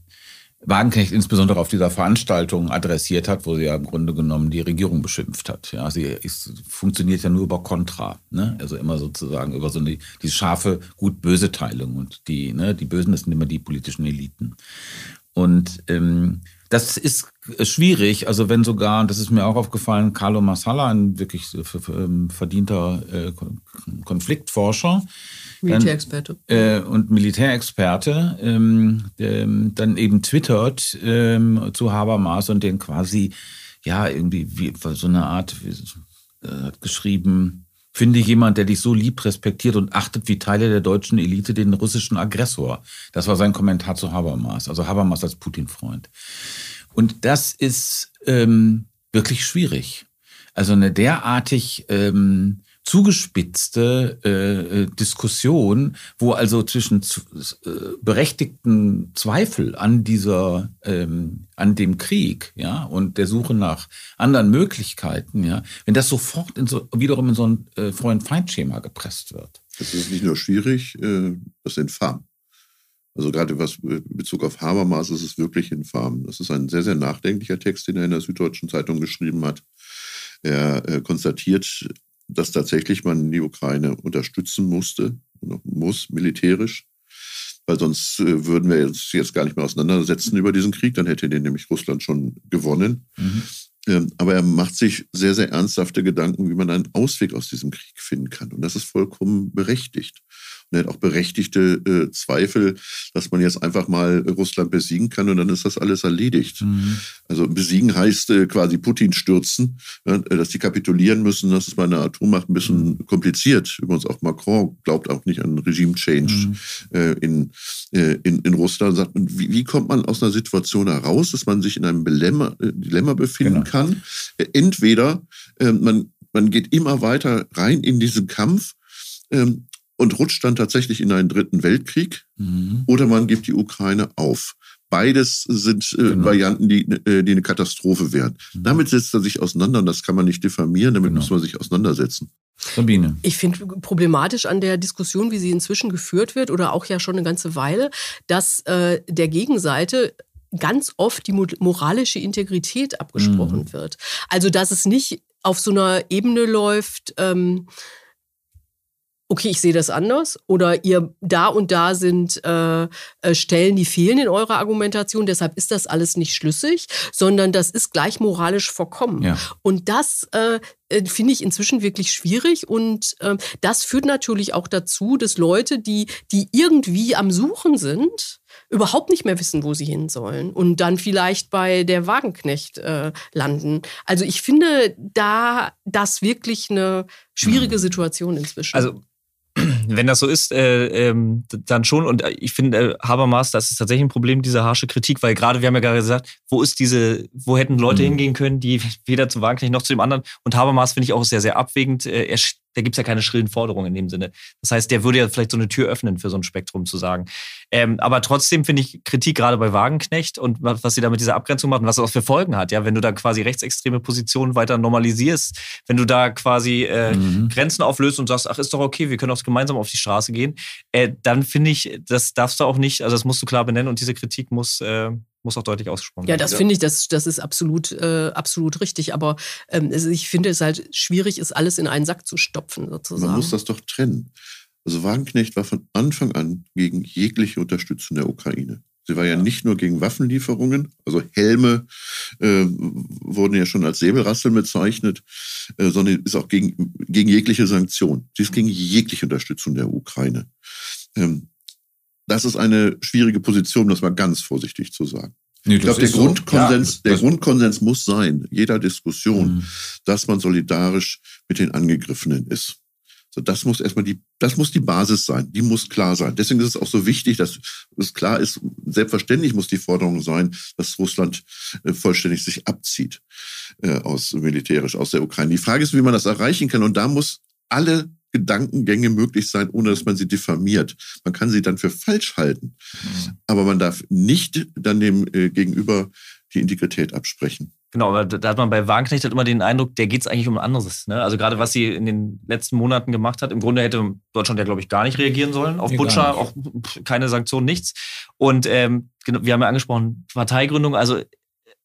Wagenknecht insbesondere auf dieser Veranstaltung adressiert hat, wo sie ja im Grunde genommen die Regierung beschimpft hat. Ja, sie ist, funktioniert ja nur über Kontra, ne? also immer sozusagen über so eine die scharfe gut-böse Teilung und die ne, die Bösen das sind immer die politischen Eliten. Und ähm, das ist schwierig, also wenn sogar, und das ist mir auch aufgefallen, Carlo Massala, ein wirklich ähm, verdienter äh, Konfliktforscher, Militärexperte. Dann, äh, und Militärexperte ähm, ähm, dann eben twittert ähm, zu Habermas und den quasi, ja, irgendwie wie, so eine Art, wie, äh, hat geschrieben, finde jemand, der dich so lieb respektiert und achtet wie Teile der deutschen Elite den russischen Aggressor. Das war sein Kommentar zu Habermas, also Habermas als Putin-Freund. Und das ist ähm, wirklich schwierig. Also eine derartig ähm, zugespitzte äh, äh, Diskussion, wo also zwischen äh, berechtigten Zweifel an dieser, ähm, an dem Krieg, ja, und der Suche nach anderen Möglichkeiten, ja, wenn das sofort in so, wiederum in so ein äh, Freund-Feind-Schema gepresst wird. Das ist nicht nur schwierig, äh, das ist infam. Also gerade was in Bezug auf Habermas ist es wirklich infam. Das ist ein sehr, sehr nachdenklicher Text, den er in der Süddeutschen Zeitung geschrieben hat. Er äh, konstatiert dass tatsächlich man die Ukraine unterstützen musste, muss militärisch, weil sonst äh, würden wir uns jetzt gar nicht mehr auseinandersetzen über diesen Krieg, dann hätte den nämlich Russland schon gewonnen. Mhm. Ähm, aber er macht sich sehr, sehr ernsthafte Gedanken, wie man einen Ausweg aus diesem Krieg finden kann. Und das ist vollkommen berechtigt. Und er hat auch berechtigte äh, Zweifel, dass man jetzt einfach mal Russland besiegen kann und dann ist das alles erledigt. Mhm. Also besiegen heißt äh, quasi Putin stürzen, ja, dass die kapitulieren müssen. Das ist bei einer Atommacht ein bisschen mhm. kompliziert. Übrigens auch Macron glaubt auch nicht an Regime-Change mhm. äh, in, äh, in, in Russland. Sagt, wie, wie kommt man aus einer Situation heraus, dass man sich in einem Dilemma, äh, Dilemma befinden genau. kann? Äh, entweder man, man geht immer weiter rein in diesen Kampf ähm, und rutscht dann tatsächlich in einen dritten Weltkrieg mhm. oder man gibt die Ukraine auf. Beides sind äh, genau. Varianten, die, äh, die eine Katastrophe wären. Mhm. Damit setzt er sich auseinander und das kann man nicht diffamieren, damit genau. muss man sich auseinandersetzen. Sabine. Ich finde problematisch an der Diskussion, wie sie inzwischen geführt wird oder auch ja schon eine ganze Weile, dass äh, der Gegenseite ganz oft die moralische Integrität abgesprochen mhm. wird. Also dass es nicht auf so einer Ebene läuft, ähm, okay, ich sehe das anders oder ihr da und da sind äh, äh, Stellen, die fehlen in eurer Argumentation, deshalb ist das alles nicht schlüssig, sondern das ist gleich moralisch verkommen. Ja. Und das äh, äh finde ich inzwischen wirklich schwierig und äh, das führt natürlich auch dazu, dass Leute, die, die irgendwie am Suchen sind, überhaupt nicht mehr wissen, wo sie hin sollen und dann vielleicht bei der Wagenknecht äh, landen. Also ich finde da das wirklich eine schwierige mhm. Situation inzwischen. Also wenn das so ist, äh, ähm, dann schon. Und äh, ich finde, äh, Habermas, das ist tatsächlich ein Problem, diese harsche Kritik, weil gerade, wir haben ja gerade gesagt, wo ist diese, wo hätten Leute mhm. hingehen können, die weder zum Wagenknecht noch zu dem anderen. Und Habermas finde ich auch sehr, sehr abwägend. Äh, er da gibt es ja keine schrillen Forderungen in dem Sinne. Das heißt, der würde ja vielleicht so eine Tür öffnen für so ein Spektrum zu sagen. Ähm, aber trotzdem finde ich Kritik gerade bei Wagenknecht und was sie da mit dieser Abgrenzung machen, was das auch für Folgen hat. Ja, wenn du da quasi rechtsextreme Positionen weiter normalisierst, wenn du da quasi äh, mhm. Grenzen auflöst und sagst, ach, ist doch okay, wir können auch gemeinsam auf die Straße gehen, äh, dann finde ich, das darfst du auch nicht, also das musst du klar benennen und diese Kritik muss, äh, muss auch deutlich ausgesprochen werden. Ja, das finde ich, das, das ist absolut, äh, absolut richtig. Aber ähm, ich finde es halt schwierig, ist alles in einen Sack zu stopfen, sozusagen. Man muss das doch trennen. Also Wagenknecht war von Anfang an gegen jegliche Unterstützung der Ukraine. Sie war ja nicht nur gegen Waffenlieferungen, also Helme äh, wurden ja schon als Säbelrasseln bezeichnet, äh, sondern ist auch gegen, gegen jegliche Sanktionen. Sie ist gegen jegliche Unterstützung der Ukraine. Ähm, das ist eine schwierige Position, um das mal ganz vorsichtig zu sagen. Nee, ich glaube, der, Grundkonsens, so. ja, der Grundkonsens muss sein, jeder Diskussion, mhm. dass man solidarisch mit den Angegriffenen ist. So, das muss erstmal die, das muss die Basis sein. Die muss klar sein. Deswegen ist es auch so wichtig, dass es klar ist, selbstverständlich muss die Forderung sein, dass Russland äh, vollständig sich abzieht äh, aus militärisch aus der Ukraine. Die Frage ist, wie man das erreichen kann. Und da muss alle Gedankengänge möglich sein, ohne dass man sie diffamiert. Man kann sie dann für falsch halten, mhm. aber man darf nicht dann dem äh, Gegenüber die Integrität absprechen. Genau, aber da hat man bei Wagenknecht halt immer den Eindruck, der geht es eigentlich um ein anderes. Ne? Also gerade was sie in den letzten Monaten gemacht hat, im Grunde hätte Deutschland ja, glaube ich, gar nicht reagieren sollen auf nee, Butcher, auch keine Sanktionen, nichts. Und ähm, genau, wir haben ja angesprochen, Parteigründung, also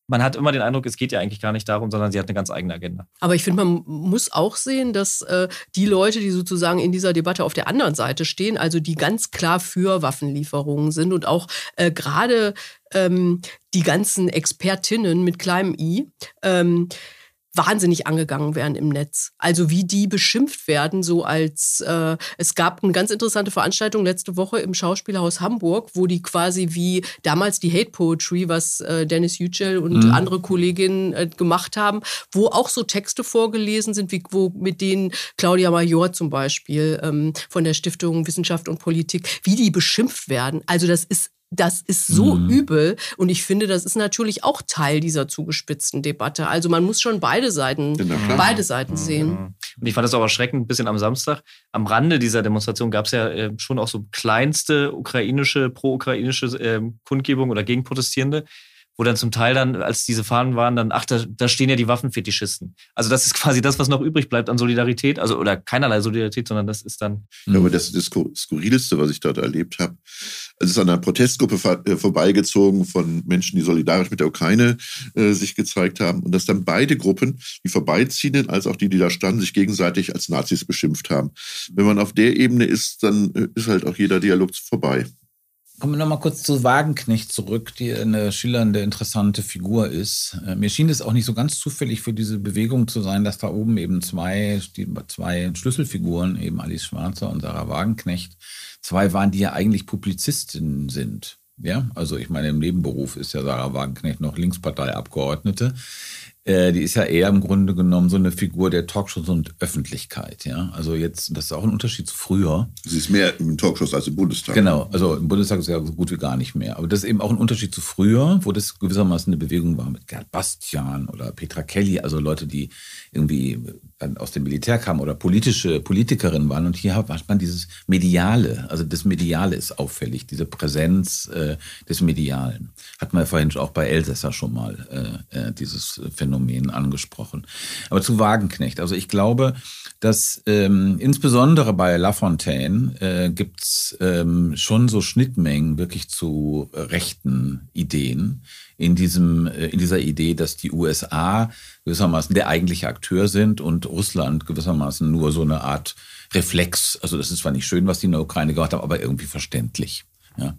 man hat immer den Eindruck, es geht ja eigentlich gar nicht darum, sondern sie hat eine ganz eigene Agenda. Aber ich finde, man muss auch sehen, dass äh, die Leute, die sozusagen in dieser Debatte auf der anderen Seite stehen, also die ganz klar für Waffenlieferungen sind und auch äh, gerade ähm, die ganzen Expertinnen mit kleinem i, ähm, wahnsinnig angegangen werden im Netz. Also wie die beschimpft werden, so als äh, es gab eine ganz interessante Veranstaltung letzte Woche im Schauspielhaus Hamburg, wo die quasi wie damals die Hate Poetry, was äh, Dennis Yücel und mhm. andere Kolleginnen äh, gemacht haben, wo auch so Texte vorgelesen sind, wie wo mit denen Claudia Major zum Beispiel ähm, von der Stiftung Wissenschaft und Politik, wie die beschimpft werden. Also das ist das ist so mhm. übel. Und ich finde, das ist natürlich auch Teil dieser zugespitzten Debatte. Also man muss schon beide Seiten, beide Seiten sehen. Mhm. Und ich fand das auch erschreckend, ein bisschen am Samstag. Am Rande dieser Demonstration gab es ja äh, schon auch so kleinste ukrainische, pro-ukrainische äh, Kundgebung oder Gegenprotestierende wo dann zum Teil dann, als diese Fahnen waren, dann, ach, da, da stehen ja die Waffenfetischisten. Also das ist quasi das, was noch übrig bleibt an Solidarität, also oder keinerlei Solidarität, sondern das ist dann. Ja, aber das, das Skurrilste, was ich dort erlebt habe, es ist an einer Protestgruppe äh, vorbeigezogen von Menschen, die solidarisch mit der Ukraine äh, sich gezeigt haben und dass dann beide Gruppen, die Vorbeiziehenden als auch die, die da standen, sich gegenseitig als Nazis beschimpft haben. Wenn man auf der Ebene ist, dann äh, ist halt auch jeder Dialog vorbei. Kommen wir nochmal kurz zu Wagenknecht zurück, die eine schillernde, interessante Figur ist. Äh, mir schien es auch nicht so ganz zufällig für diese Bewegung zu sein, dass da oben eben zwei, zwei Schlüsselfiguren, eben Alice Schwarzer und Sarah Wagenknecht, zwei waren, die ja eigentlich Publizistinnen sind. Ja, also ich meine, im Nebenberuf ist ja Sarah Wagenknecht noch Linksparteiabgeordnete. Äh, die ist ja eher im Grunde genommen so eine Figur der Talkshows und Öffentlichkeit. Ja, also jetzt, das ist auch ein Unterschied zu früher. Sie ist mehr im Talkshows als im Bundestag. Genau, also im Bundestag ist ja so gut wie gar nicht mehr. Aber das ist eben auch ein Unterschied zu früher, wo das gewissermaßen eine Bewegung war mit Gerd Bastian oder Petra Kelly, also Leute, die irgendwie aus dem Militär kamen oder politische Politikerinnen waren. Und hier hat man dieses Mediale, also das Mediale ist auffällig, diese Präsenz äh, des Medialen. Hat man ja vorhin auch bei Elsässer schon mal äh, äh dieses Phänomen Phänomen angesprochen. Aber zu Wagenknecht. Also ich glaube, dass ähm, insbesondere bei Lafontaine äh, gibt's ähm, schon so Schnittmengen wirklich zu rechten Ideen in diesem äh, in dieser Idee, dass die USA gewissermaßen der eigentliche Akteur sind und Russland gewissermaßen nur so eine Art Reflex. Also das ist zwar nicht schön, was die in der Ukraine gemacht haben, aber irgendwie verständlich. Ja.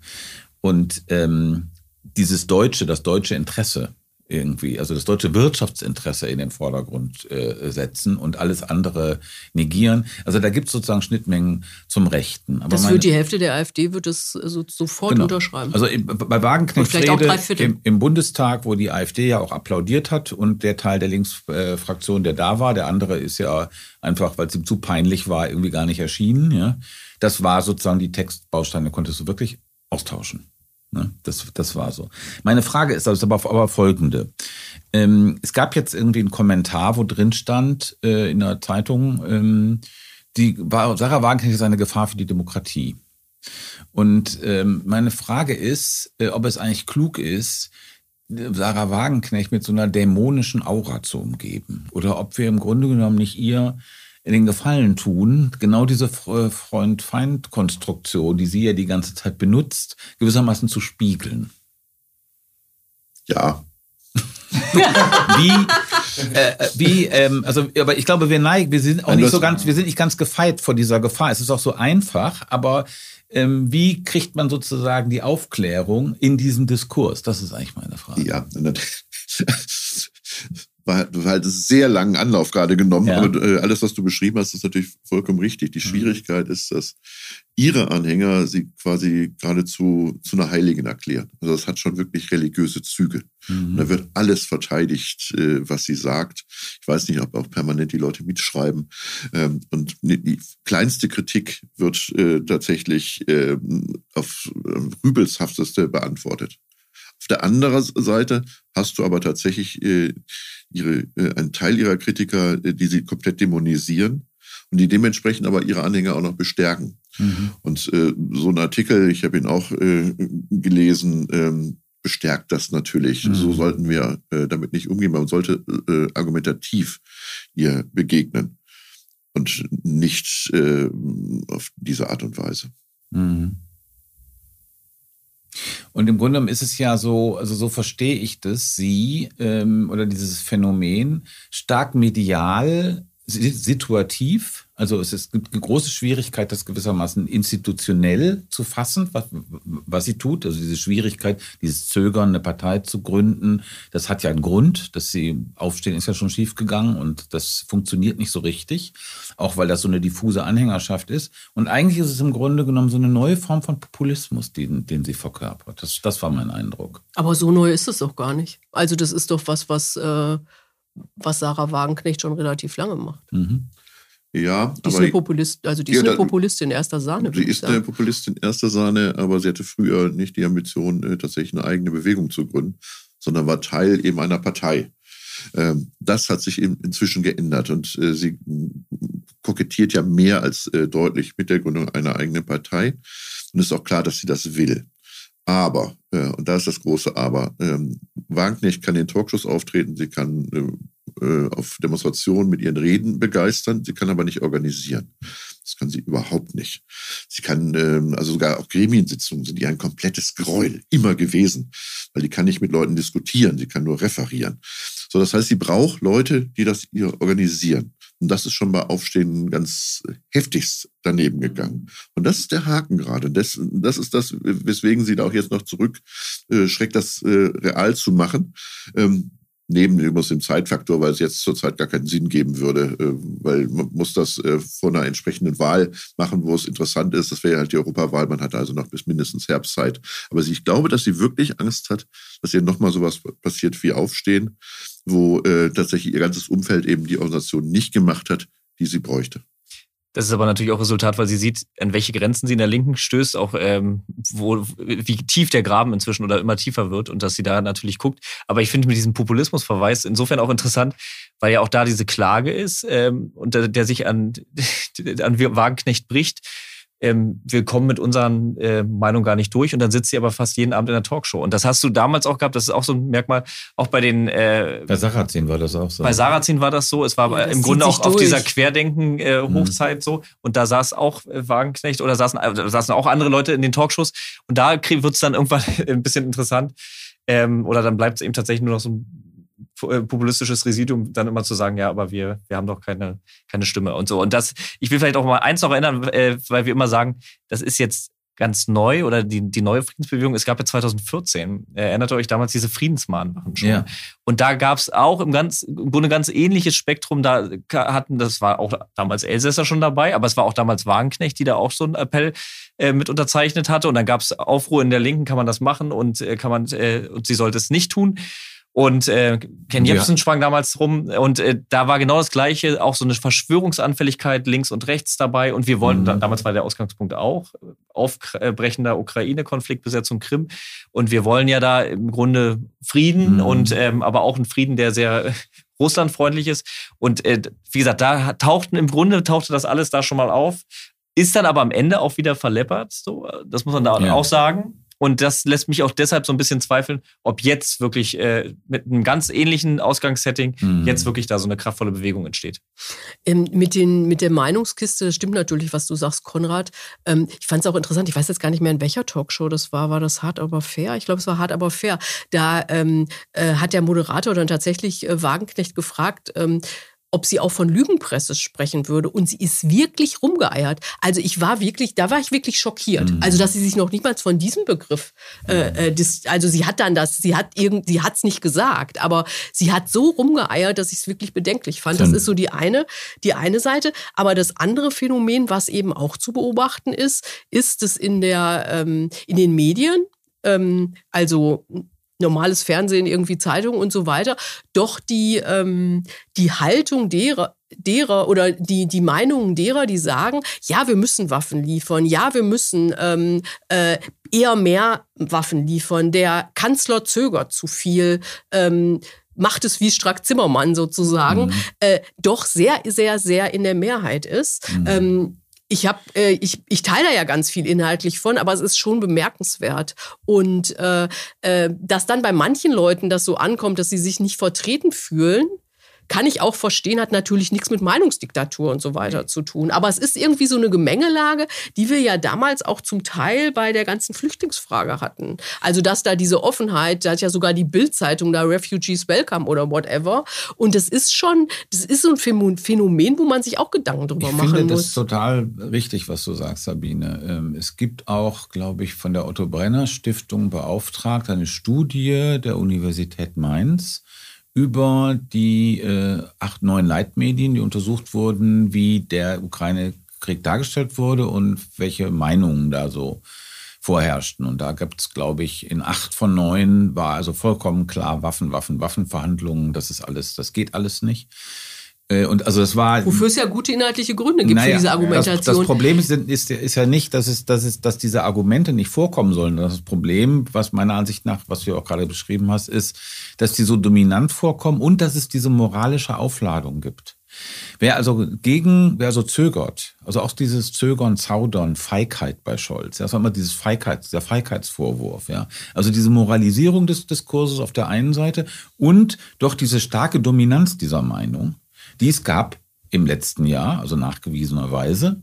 Und ähm, dieses deutsche, das deutsche Interesse irgendwie, also das deutsche Wirtschaftsinteresse in den Vordergrund äh, setzen und alles andere negieren. Also da gibt es sozusagen Schnittmengen zum Rechten. Aber das wird die Hälfte der AfD wird es so, sofort genau. unterschreiben. Also bei Wagenknechts Rede im, im, Bundestag, wo die AfD ja auch applaudiert hat und der Teil der Linksfraktion, der da war, der andere ist ja einfach, weil es ihm zu peinlich war, irgendwie gar nicht erschienen. Ja, das war sozusagen die Textbausteine, konntest du wirklich austauschen. Ne? Das, das war so. Meine Frage ist aber, aber folgende. Ähm, es gab jetzt irgendwie einen Kommentar, wo drin stand äh, in der Zeitung, ähm, die Sarah Wagenknecht ist eine Gefahr für die Demokratie. Und ähm, meine Frage ist, äh, ob es eigentlich klug ist, Sarah Wagenknecht mit so einer dämonischen Aura zu umgeben. Oder ob wir im Grunde genommen nicht ihr den Gefallen tun, genau diese Freund-Feind-Konstruktion, die sie ja die ganze Zeit benutzt, gewissermaßen zu spiegeln. Ja. wie, äh, wie, ähm, also, aber ich glaube, wir neigen, wir sind auch nicht so ganz, wir sind nicht ganz gefeit vor dieser Gefahr. Es ist auch so einfach, aber ähm, wie kriegt man sozusagen die Aufklärung in diesem Diskurs? Das ist eigentlich meine Frage. Ja, war, du halt sehr langen Anlauf gerade genommen, ja. aber äh, alles, was du beschrieben hast, ist natürlich vollkommen richtig. Die mhm. Schwierigkeit ist, dass ihre Anhänger sie quasi geradezu zu einer Heiligen erklären. Also das hat schon wirklich religiöse Züge. Mhm. Da wird alles verteidigt, äh, was sie sagt. Ich weiß nicht, ob auch permanent die Leute mitschreiben. Ähm, und die kleinste Kritik wird äh, tatsächlich äh, auf äh, rübelshafteste beantwortet. Auf der anderen Seite hast du aber tatsächlich äh, ihre, äh, einen Teil ihrer Kritiker, äh, die sie komplett dämonisieren und die dementsprechend aber ihre Anhänger auch noch bestärken. Mhm. Und äh, so ein Artikel, ich habe ihn auch äh, gelesen, ähm, bestärkt das natürlich. Mhm. So sollten wir äh, damit nicht umgehen. Man sollte äh, argumentativ ihr begegnen und nicht äh, auf diese Art und Weise. Mhm. Und im Grunde genommen ist es ja so, also so verstehe ich das, sie ähm, oder dieses Phänomen stark medial, situativ also es, ist, gibt eine große Schwierigkeit, das gewissermaßen institutionell zu fassen, was, was sie tut. Also diese Schwierigkeit, dieses Zögern, eine Partei zu gründen, das hat ja einen Grund, dass sie aufstehen, ist ja schon schiefgegangen und das funktioniert nicht so richtig, auch weil das so eine diffuse Anhängerschaft ist. Und eigentlich ist es im Grunde genommen so eine neue Form von Populismus, den, den sie verkörpert. Das, das war mein Eindruck. Aber so neu ist es doch gar nicht. Also das ist doch was, was, äh, was Sarah Wagenknecht schon relativ lange macht. Mhm. Ja, die ist eine Populist, also die ist eine Populistin erster Sahne. Sie ist eine Populistin erster Sahne, aber sie hatte früher nicht die Ambition, äh, tatsächlich eine eigene Bewegung zu gründen, sondern war Teil eben einer Partei. Ähm, das hat sich inzwischen geändert und äh, sie kokettiert ja mehr als äh, deutlich mit der Gründung einer eigenen Partei. Und es ist auch klar, dass sie das will. Aber, und da ist das große Aber, ähm, Wagenknecht kann in Talkshows auftreten, sie kann äh, auf Demonstrationen mit ihren Reden begeistern. Sie kann aber nicht organisieren. Das kann sie überhaupt nicht. Sie kann, ähm, also sogar auch Gremiensitzungen sind ihr ein komplettes Gräuel, immer gewesen, weil die kann nicht mit Leuten diskutieren, sie kann nur referieren. So, das heißt, sie braucht Leute, die das ihr organisieren. Und das ist schon bei Aufstehen ganz heftigst daneben gegangen. Und das ist der Haken gerade. Das, das ist das, weswegen sie da auch jetzt noch zurückschreckt, äh, das äh, real zu machen. Ähm, neben übrigens dem Zeitfaktor, weil es jetzt zurzeit gar keinen Sinn geben würde, äh, weil man muss das äh, vor einer entsprechenden Wahl machen, wo es interessant ist. Das wäre halt die Europawahl. Man hat also noch bis mindestens Herbstzeit. Aber ich glaube, dass sie wirklich Angst hat, dass ihr nochmal sowas passiert wie Aufstehen, wo äh, tatsächlich ihr ganzes Umfeld eben die Organisation nicht gemacht hat, die sie bräuchte. Das ist aber natürlich auch Resultat, weil sie sieht, an welche Grenzen sie in der Linken stößt, auch ähm, wo, wie tief der Graben inzwischen oder immer tiefer wird und dass sie da natürlich guckt. Aber ich finde mit diesem Populismusverweis insofern auch interessant, weil ja auch da diese Klage ist ähm, und der, der sich an, an Wagenknecht bricht ähm, wir kommen mit unseren äh, Meinungen gar nicht durch und dann sitzt sie aber fast jeden Abend in der Talkshow. Und das hast du damals auch gehabt, das ist auch so ein Merkmal, auch bei den... Äh, bei Sarrazin war das auch so. Bei Sarrazin war das so, es war ja, im Grunde auch durch. auf dieser Querdenken-Hochzeit äh, mhm. so und da saß auch äh, Wagenknecht oder saßen, äh, saßen auch andere Leute in den Talkshows und da wird es dann irgendwann ein bisschen interessant ähm, oder dann bleibt es eben tatsächlich nur noch so ein populistisches Residium, dann immer zu sagen, ja, aber wir, wir haben doch keine, keine Stimme und so. Und das, ich will vielleicht auch mal eins noch erinnern, äh, weil wir immer sagen, das ist jetzt ganz neu oder die, die neue Friedensbewegung. Es gab ja 2014, erinnert ihr euch damals diese Friedensmahnwachen schon. Ja. Und da gab es auch im, ganz, im Grunde ganz ähnliches Spektrum. Da hatten, das war auch damals Elsässer schon dabei, aber es war auch damals Wagenknecht, die da auch so einen Appell äh, mit unterzeichnet hatte. Und dann gab es Aufruhr in der Linken, kann man das machen und äh, kann man, äh, und sie sollte es nicht tun. Und äh, Ken Jebsen ja. sprang damals rum und äh, da war genau das Gleiche, auch so eine Verschwörungsanfälligkeit links und rechts dabei. Und wir wollten, mhm. damals war der Ausgangspunkt auch, aufbrechender Ukraine-Konflikt, Besetzung Krim. Und wir wollen ja da im Grunde Frieden mhm. und ähm, aber auch einen Frieden, der sehr russlandfreundlich ist. Und äh, wie gesagt, da tauchten im Grunde tauchte das alles da schon mal auf. Ist dann aber am Ende auch wieder verleppert, so, das muss man da ja. auch sagen. Und das lässt mich auch deshalb so ein bisschen zweifeln, ob jetzt wirklich äh, mit einem ganz ähnlichen Ausgangssetting mhm. jetzt wirklich da so eine kraftvolle Bewegung entsteht. Ähm, mit, den, mit der Meinungskiste, das stimmt natürlich, was du sagst, Konrad. Ähm, ich fand es auch interessant, ich weiß jetzt gar nicht mehr, in welcher Talkshow das war. War das hart aber fair? Ich glaube, es war hart aber fair. Da ähm, äh, hat der Moderator dann tatsächlich äh, Wagenknecht gefragt, ähm, ob sie auch von Lügenpresse sprechen würde. Und sie ist wirklich rumgeeiert. Also ich war wirklich, da war ich wirklich schockiert. Mhm. Also dass sie sich noch niemals von diesem Begriff, äh, äh, das, also sie hat dann das, sie hat irgend, sie hat es nicht gesagt, aber sie hat so rumgeeiert, dass ich es wirklich bedenklich fand. Das ist so die eine, die eine Seite. Aber das andere Phänomen, was eben auch zu beobachten ist, ist es in der, ähm, in den Medien, ähm, also normales Fernsehen, irgendwie Zeitung und so weiter, doch die, ähm, die Haltung derer, derer oder die, die Meinungen derer, die sagen, ja, wir müssen Waffen liefern, ja, wir müssen ähm, äh, eher mehr Waffen liefern, der Kanzler zögert zu viel. Ähm, macht es wie Strack Zimmermann sozusagen, mhm. äh, doch sehr, sehr, sehr in der Mehrheit ist. Mhm. Ähm, ich habe, äh, ich, ich teile da ja ganz viel inhaltlich von, aber es ist schon bemerkenswert. Und äh, äh, dass dann bei manchen Leuten das so ankommt, dass sie sich nicht vertreten fühlen, kann ich auch verstehen, hat natürlich nichts mit Meinungsdiktatur und so weiter zu tun. Aber es ist irgendwie so eine Gemengelage, die wir ja damals auch zum Teil bei der ganzen Flüchtlingsfrage hatten. Also, dass da diese Offenheit, da hat ja sogar die Bildzeitung da Refugees Welcome oder whatever. Und das ist schon, das ist so ein Phänomen, wo man sich auch Gedanken drüber ich machen muss. Ich finde das total richtig, was du sagst, Sabine. Ähm, es gibt auch, glaube ich, von der Otto Brenner Stiftung beauftragt eine Studie der Universität Mainz über die äh, acht, neun Leitmedien, die untersucht wurden, wie der Ukraine-Krieg dargestellt wurde und welche Meinungen da so vorherrschten. Und da gibt es, glaube ich, in acht von neun war also vollkommen klar, Waffen, Waffen, Waffenverhandlungen, das ist alles, das geht alles nicht. Äh, und also das war. Wofür es ja gute inhaltliche Gründe gibt naja, für diese Argumentation. Das, das Problem ist, ist, ist, ja nicht, dass, es, dass, es, dass diese Argumente nicht vorkommen sollen. Das Problem, was meiner Ansicht nach, was du auch gerade beschrieben hast, ist, dass die so dominant vorkommen und dass es diese moralische Aufladung gibt. Wer also gegen, wer so zögert, also auch dieses Zögern, Zaudern, Feigheit bei Scholz, das war immer dieses Feigheit, dieser Feigheitsvorwurf, ja. Also diese Moralisierung des Diskurses auf der einen Seite und doch diese starke Dominanz dieser Meinung, die es gab im letzten Jahr, also nachgewiesenerweise.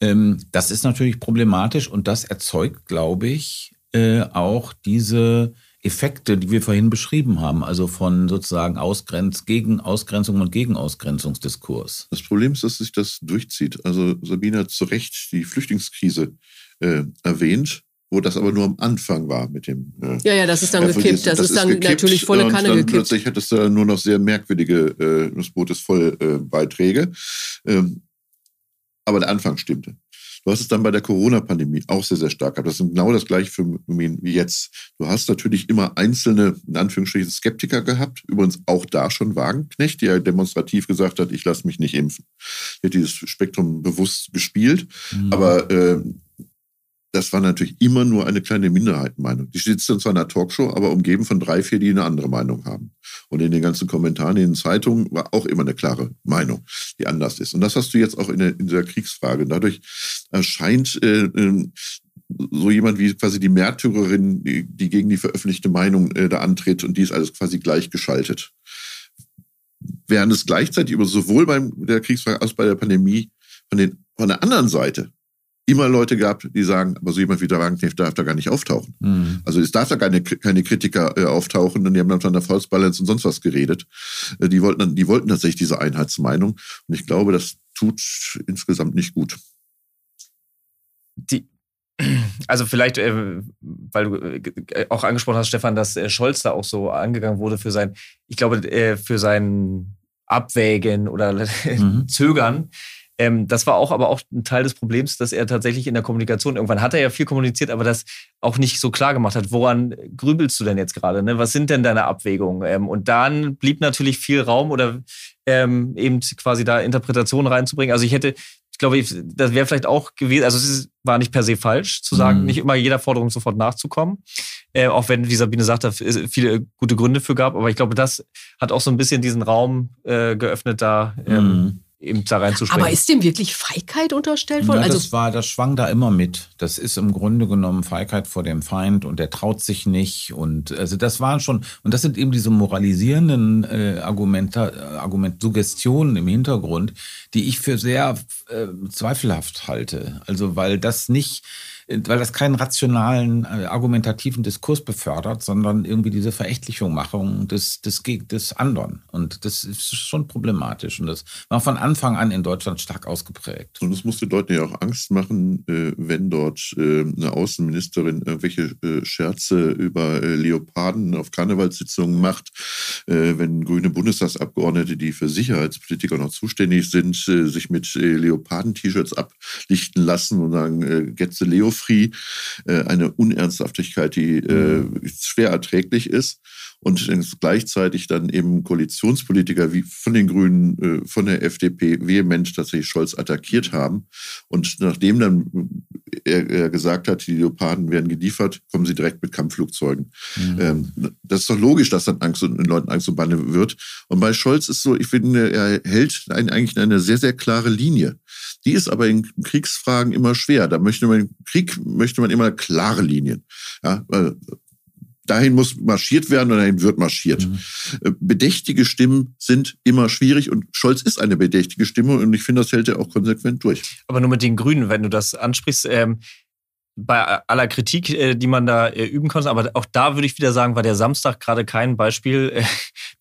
Ähm, das ist natürlich problematisch und das erzeugt, glaube ich, äh, auch diese Effekte, die wir vorhin beschrieben haben, also von sozusagen Ausgrenz, gegen Ausgrenzung und Gegenausgrenzungsdiskurs. Das Problem ist, dass sich das durchzieht. Also Sabine hat zu Recht die Flüchtlingskrise äh, erwähnt wo das aber nur am Anfang war mit dem. Äh, ja, ja, das ist dann äh, gekippt. Das, das, ist dann gekippt, natürlich volle Kanne gekippt. Plötzlich hättest du nur noch sehr merkwürdige, äh, das Boot ist voll äh, Beiträge. Ähm, aber der Anfang stimmte. Du hast es dann bei der Corona-Pandemie auch sehr, sehr stark gehabt. Das ist genau das gleiche Phänomen wie jetzt. Du hast natürlich immer einzelne, in Anführungsstrichen, Skeptiker gehabt. Übrigens auch da schon Wagenknecht, der demonstrativ gesagt hat, ich lasse mich nicht impfen. Er hat dieses Spektrum bewusst gespielt. Mhm. Aber äh, das war natürlich immer nur eine kleine Minderheitenmeinung. Die sitzt dann zwar in einer Talkshow, aber umgeben von drei, vier, die eine andere Meinung haben. Und in den ganzen Kommentaren in den Zeitungen war auch immer eine klare Meinung, die anders ist. Und das hast du jetzt auch in, der, in dieser Kriegsfrage. Dadurch erscheint äh, äh, so jemand wie quasi die Märtyrerin, die, die gegen die veröffentlichte Meinung äh, da antritt und die ist alles quasi gleichgeschaltet. Während es gleichzeitig über sowohl beim der Kriegsfrage als bei der Pandemie von, den, von der anderen Seite immer Leute gab, die sagen, aber so jemand wie der Wagenknecht darf da gar nicht auftauchen. Mhm. Also es darf da keine, keine Kritiker äh, auftauchen, denn die haben dann von der False Balance und sonst was geredet. Äh, die wollten, die wollten tatsächlich diese Einheitsmeinung und ich glaube, das tut insgesamt nicht gut. Die, also vielleicht, äh, weil du äh, auch angesprochen hast, Stefan, dass äh, Scholz da auch so angegangen wurde für sein, ich glaube, für sein Abwägen oder mhm. Zögern. Ähm, das war auch aber auch ein Teil des Problems, dass er tatsächlich in der Kommunikation, irgendwann hat er ja viel kommuniziert, aber das auch nicht so klar gemacht hat. Woran grübelst du denn jetzt gerade? Ne? Was sind denn deine Abwägungen? Ähm, und dann blieb natürlich viel Raum oder ähm, eben quasi da Interpretationen reinzubringen. Also ich hätte, ich glaube, das wäre vielleicht auch gewesen, also es war nicht per se falsch, zu sagen, mhm. nicht immer jeder Forderung sofort nachzukommen. Äh, auch wenn, wie Sabine sagte, viele gute Gründe für gab. Aber ich glaube, das hat auch so ein bisschen diesen Raum äh, geöffnet, da ähm, mhm eben da reinzuspringen. Aber ist dem wirklich Feigheit unterstellt worden? Ja, also das war, das schwang da immer mit. Das ist im Grunde genommen Feigheit vor dem Feind und der traut sich nicht. Und also das waren schon, und das sind eben diese moralisierenden äh, Argumente, Argument, Suggestionen im Hintergrund, die ich für sehr äh, zweifelhaft halte. Also weil das nicht weil das keinen rationalen, äh, argumentativen Diskurs befördert, sondern irgendwie diese Verächtlichungmachung des, des, des anderen. Und das ist schon problematisch. Und das war von Anfang an in Deutschland stark ausgeprägt. Und es musste Leuten ja auch Angst machen, äh, wenn dort äh, eine Außenministerin irgendwelche Scherze über Leoparden auf Karnevalssitzungen macht, wenn grüne Bundestagsabgeordnete, die für Sicherheitspolitiker noch zuständig sind, sich mit Leoparden-T-Shirts ablichten lassen und sagen, Getze Leo Free, äh, eine Unernsthaftigkeit, die äh, schwer erträglich ist. Und gleichzeitig dann eben Koalitionspolitiker wie von den Grünen, äh, von der FDP vehement tatsächlich Scholz attackiert haben. Und nachdem dann er, er gesagt hat, die Leoparden werden geliefert, kommen sie direkt mit Kampfflugzeugen. Mhm. Ähm, das ist doch logisch, dass dann Angst und den Leuten Angst und Banne wird. Und bei Scholz ist so, ich finde, er hält eigentlich eine sehr, sehr klare Linie. Die ist aber in Kriegsfragen immer schwer. Da möchte man, Krieg möchte man immer klare Linien. Ja, dahin muss marschiert werden und dahin wird marschiert. Mhm. Äh, bedächtige Stimmen sind immer schwierig und Scholz ist eine bedächtige Stimme und ich finde, das hält er auch konsequent durch. Aber nur mit den Grünen, wenn du das ansprichst, ähm, bei aller Kritik, äh, die man da äh, üben konnte, aber auch da würde ich wieder sagen, war der Samstag gerade kein Beispiel, äh,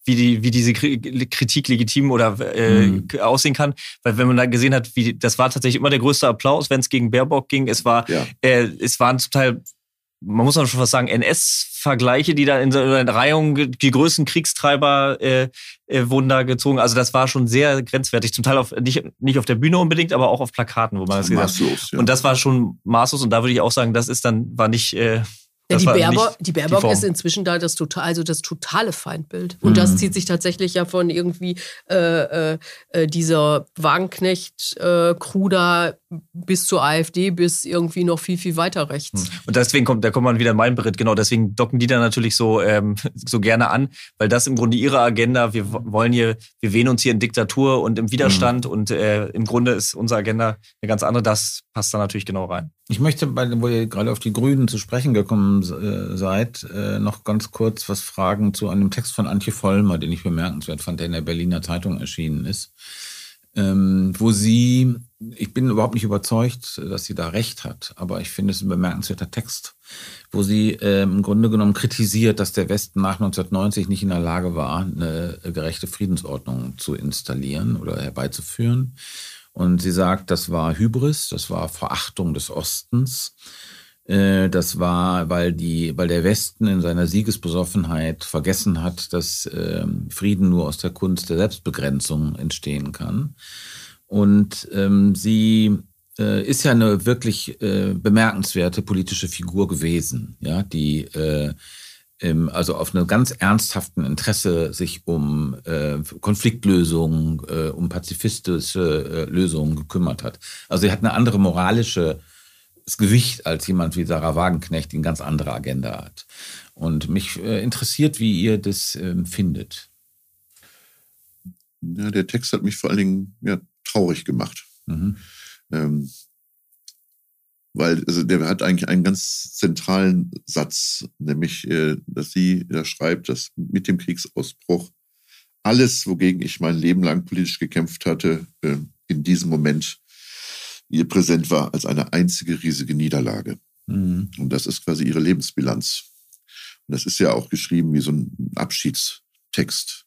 wie, die, wie diese Kritik legitim oder äh, mhm. aussehen kann. Weil wenn man da gesehen hat, wie das war tatsächlich immer der größte Applaus, wenn es gegen Baerbock ging. Es war, ja. äh, es waren zum Teil man muss auch schon fast sagen, NS-Vergleiche, die da in so einer Reihung, die größten Kriegstreiber äh, äh, wurden da gezogen. Also das war schon sehr grenzwertig. Zum Teil auf, nicht, nicht auf der Bühne unbedingt, aber auch auf Plakaten, wo man das gesehen hat. Ja. Und das war schon maßlos. Und da würde ich auch sagen, das ist dann, war nicht, äh, ja, die, Baerbock, die Baerbock die ist inzwischen da das total, also das totale Feindbild. Und mhm. das zieht sich tatsächlich ja von irgendwie äh, äh, äh dieser Wagenknecht-Crew äh, da bis zur AfD, bis irgendwie noch viel, viel weiter rechts. Mhm. Und deswegen kommt, da kommt man wieder in meinen Bericht, genau, deswegen docken die da natürlich so, ähm, so gerne an, weil das im Grunde ihre Agenda, wir wollen hier, wir wählen uns hier in Diktatur und im Widerstand mhm. und äh, im Grunde ist unsere Agenda eine ganz andere, das passt da natürlich genau rein. Ich möchte, wo ihr gerade auf die Grünen zu sprechen gekommen äh, seid, äh, noch ganz kurz was fragen zu einem Text von Antje Vollmer, den ich bemerkenswert fand, der in der Berliner Zeitung erschienen ist, ähm, wo sie, ich bin überhaupt nicht überzeugt, dass sie da recht hat, aber ich finde es ein bemerkenswerter Text, wo sie äh, im Grunde genommen kritisiert, dass der Westen nach 1990 nicht in der Lage war, eine gerechte Friedensordnung zu installieren oder herbeizuführen und sie sagt, das war Hybris, das war Verachtung des Ostens. Äh, das war, weil, die, weil der Westen in seiner Siegesbesoffenheit vergessen hat, dass ähm, Frieden nur aus der Kunst der Selbstbegrenzung entstehen kann. Und ähm, sie äh, ist ja eine wirklich äh, bemerkenswerte politische Figur gewesen, ja, die äh, also auf einem ganz ernsthaften Interesse sich um äh, Konfliktlösungen, äh, um pazifistische äh, Lösungen gekümmert hat. Also sie hat eine andere moralische Gewicht als jemand wie Sarah Wagenknecht, die eine ganz andere Agenda hat. Und mich äh, interessiert, wie ihr das ähm, findet. Ja, der Text hat mich vor allen Dingen ja, traurig gemacht. Mhm. Ähm, weil also der hat eigentlich einen ganz zentralen Satz, nämlich, äh, dass sie da schreibt, dass mit dem Kriegsausbruch alles, wogegen ich mein Leben lang politisch gekämpft hatte, äh, in diesem Moment ihr präsent war als eine einzige riesige Niederlage. Mhm. Und das ist quasi ihre Lebensbilanz. Und das ist ja auch geschrieben wie so ein Abschiedstext.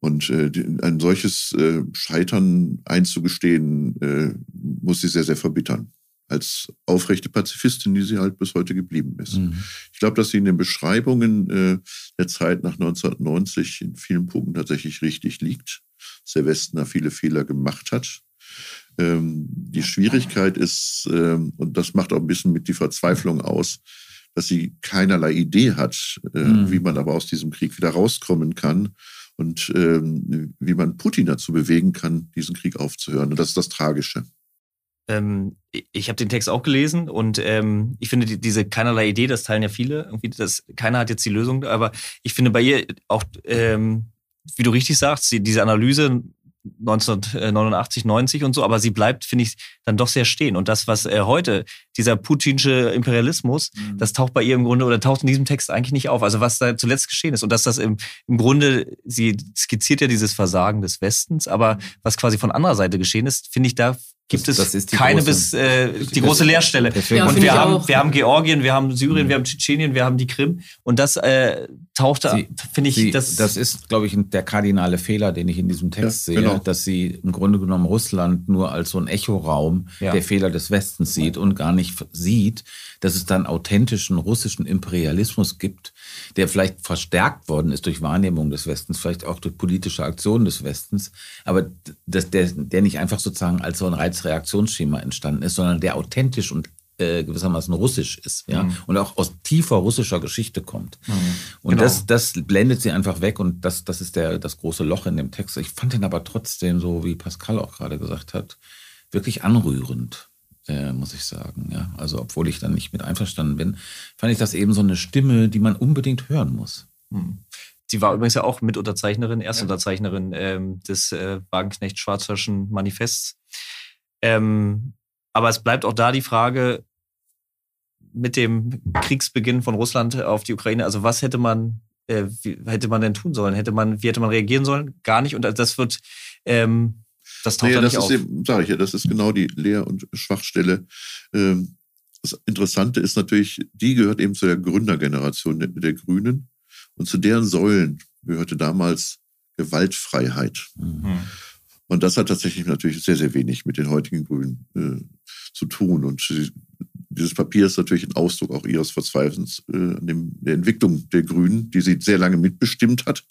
Und äh, ein solches äh, Scheitern einzugestehen, äh, muss sie sehr, sehr verbittern. Als aufrechte Pazifistin, die sie halt bis heute geblieben ist. Mhm. Ich glaube, dass sie in den Beschreibungen äh, der Zeit nach 1990 in vielen Punkten tatsächlich richtig liegt. Dass der Westen da viele Fehler gemacht hat. Ähm, die Schwierigkeit ist, ähm, und das macht auch ein bisschen mit die Verzweiflung aus, dass sie keinerlei Idee hat, äh, mhm. wie man aber aus diesem Krieg wieder rauskommen kann und ähm, wie man Putin dazu bewegen kann, diesen Krieg aufzuhören. Und das ist das Tragische. Ähm, ich habe den Text auch gelesen und ähm, ich finde die, diese keinerlei Idee, das teilen ja viele. Irgendwie, das, keiner hat jetzt die Lösung, aber ich finde bei ihr auch, ähm, wie du richtig sagst, diese Analyse 1989, 90 und so, aber sie bleibt, finde ich, dann doch sehr stehen. Und das, was äh, heute, dieser putinsche Imperialismus, mhm. das taucht bei ihr im Grunde oder taucht in diesem Text eigentlich nicht auf. Also was da zuletzt geschehen ist und dass das im, im Grunde, sie skizziert ja dieses Versagen des Westens, aber mhm. was quasi von anderer Seite geschehen ist, finde ich, da gibt das, es keine große, bis äh, die große Leerstelle. Ja, und wir haben, wir haben Georgien, wir haben Syrien, mhm. wir haben Tschetschenien, wir haben die Krim und das äh, taucht da, finde ich, sie, das, das ist, glaube ich, der kardinale Fehler, den ich in diesem Text ja, sehe, genau. dass sie im Grunde genommen Russland nur als so ein Echoraum ja. der Fehler des Westens sieht und gar nicht sieht, dass es dann authentischen russischen Imperialismus gibt, der vielleicht verstärkt worden ist durch Wahrnehmung des Westens, vielleicht auch durch politische Aktionen des Westens, aber dass der, der nicht einfach sozusagen als so ein Reizreaktionsschema entstanden ist, sondern der authentisch und äh, gewissermaßen russisch ist, ja, mhm. und auch aus tiefer russischer Geschichte kommt. Mhm. Und genau. das, das blendet sie einfach weg und das, das ist der, das große Loch in dem Text. Ich fand ihn aber trotzdem, so wie Pascal auch gerade gesagt hat, wirklich anrührend. Äh, muss ich sagen. Ja, also obwohl ich dann nicht mit einverstanden bin, fand ich das eben so eine Stimme, die man unbedingt hören muss. Mhm. Sie war übrigens ja auch Mitunterzeichnerin, Erstunterzeichnerin ähm, des äh, Wagenknecht-Schwarzhirschen Manifests. Ähm, aber es bleibt auch da die Frage mit dem Kriegsbeginn von Russland auf die Ukraine. Also was hätte man, äh, wie, hätte man denn tun sollen? Hätte man, wie hätte man reagieren sollen? Gar nicht. Und das wird, ähm, das taucht nicht das auf. ist eben, sage ich ja, das ist genau die Lehr- und Schwachstelle. Ähm, das Interessante ist natürlich, die gehört eben zu der Gründergeneration der, der Grünen und zu deren Säulen gehörte damals Gewaltfreiheit. Mhm. Und das hat tatsächlich natürlich sehr, sehr wenig mit den heutigen Grünen äh, zu tun. Und dieses Papier ist natürlich ein Ausdruck auch ihres Verzweifelns äh, an dem, der Entwicklung der Grünen, die sie sehr lange mitbestimmt hat,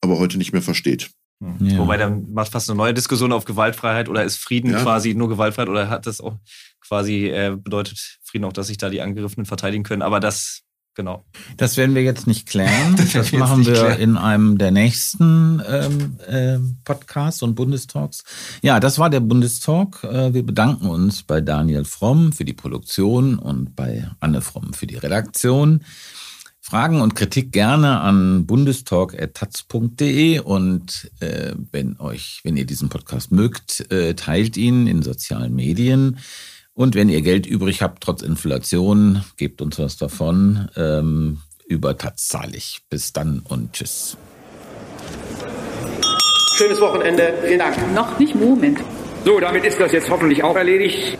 aber heute nicht mehr versteht. Hm. Ja. Wobei dann macht fast eine neue Diskussion auf Gewaltfreiheit oder ist Frieden ja. quasi nur Gewaltfreiheit oder hat das auch quasi äh, bedeutet Frieden auch, dass sich da die Angegriffenen verteidigen können. Aber das Genau. Das werden wir jetzt nicht klären. Das, das machen wir klären. in einem der nächsten ähm, äh, Podcasts und Bundestalks. Ja, das war der Bundestalk. Äh, wir bedanken uns bei Daniel Fromm für die Produktion und bei Anne Fromm für die Redaktion. Fragen und Kritik gerne an bundestalk.taz.de und äh, wenn euch, wenn ihr diesen Podcast mögt, äh, teilt ihn in sozialen Medien. Und wenn ihr Geld übrig habt, trotz Inflation, gebt uns was davon. Ähm, über Tatsächlich. Bis dann und tschüss. Schönes Wochenende. Vielen Dank. Noch nicht Moment. So, damit ist das jetzt hoffentlich auch erledigt.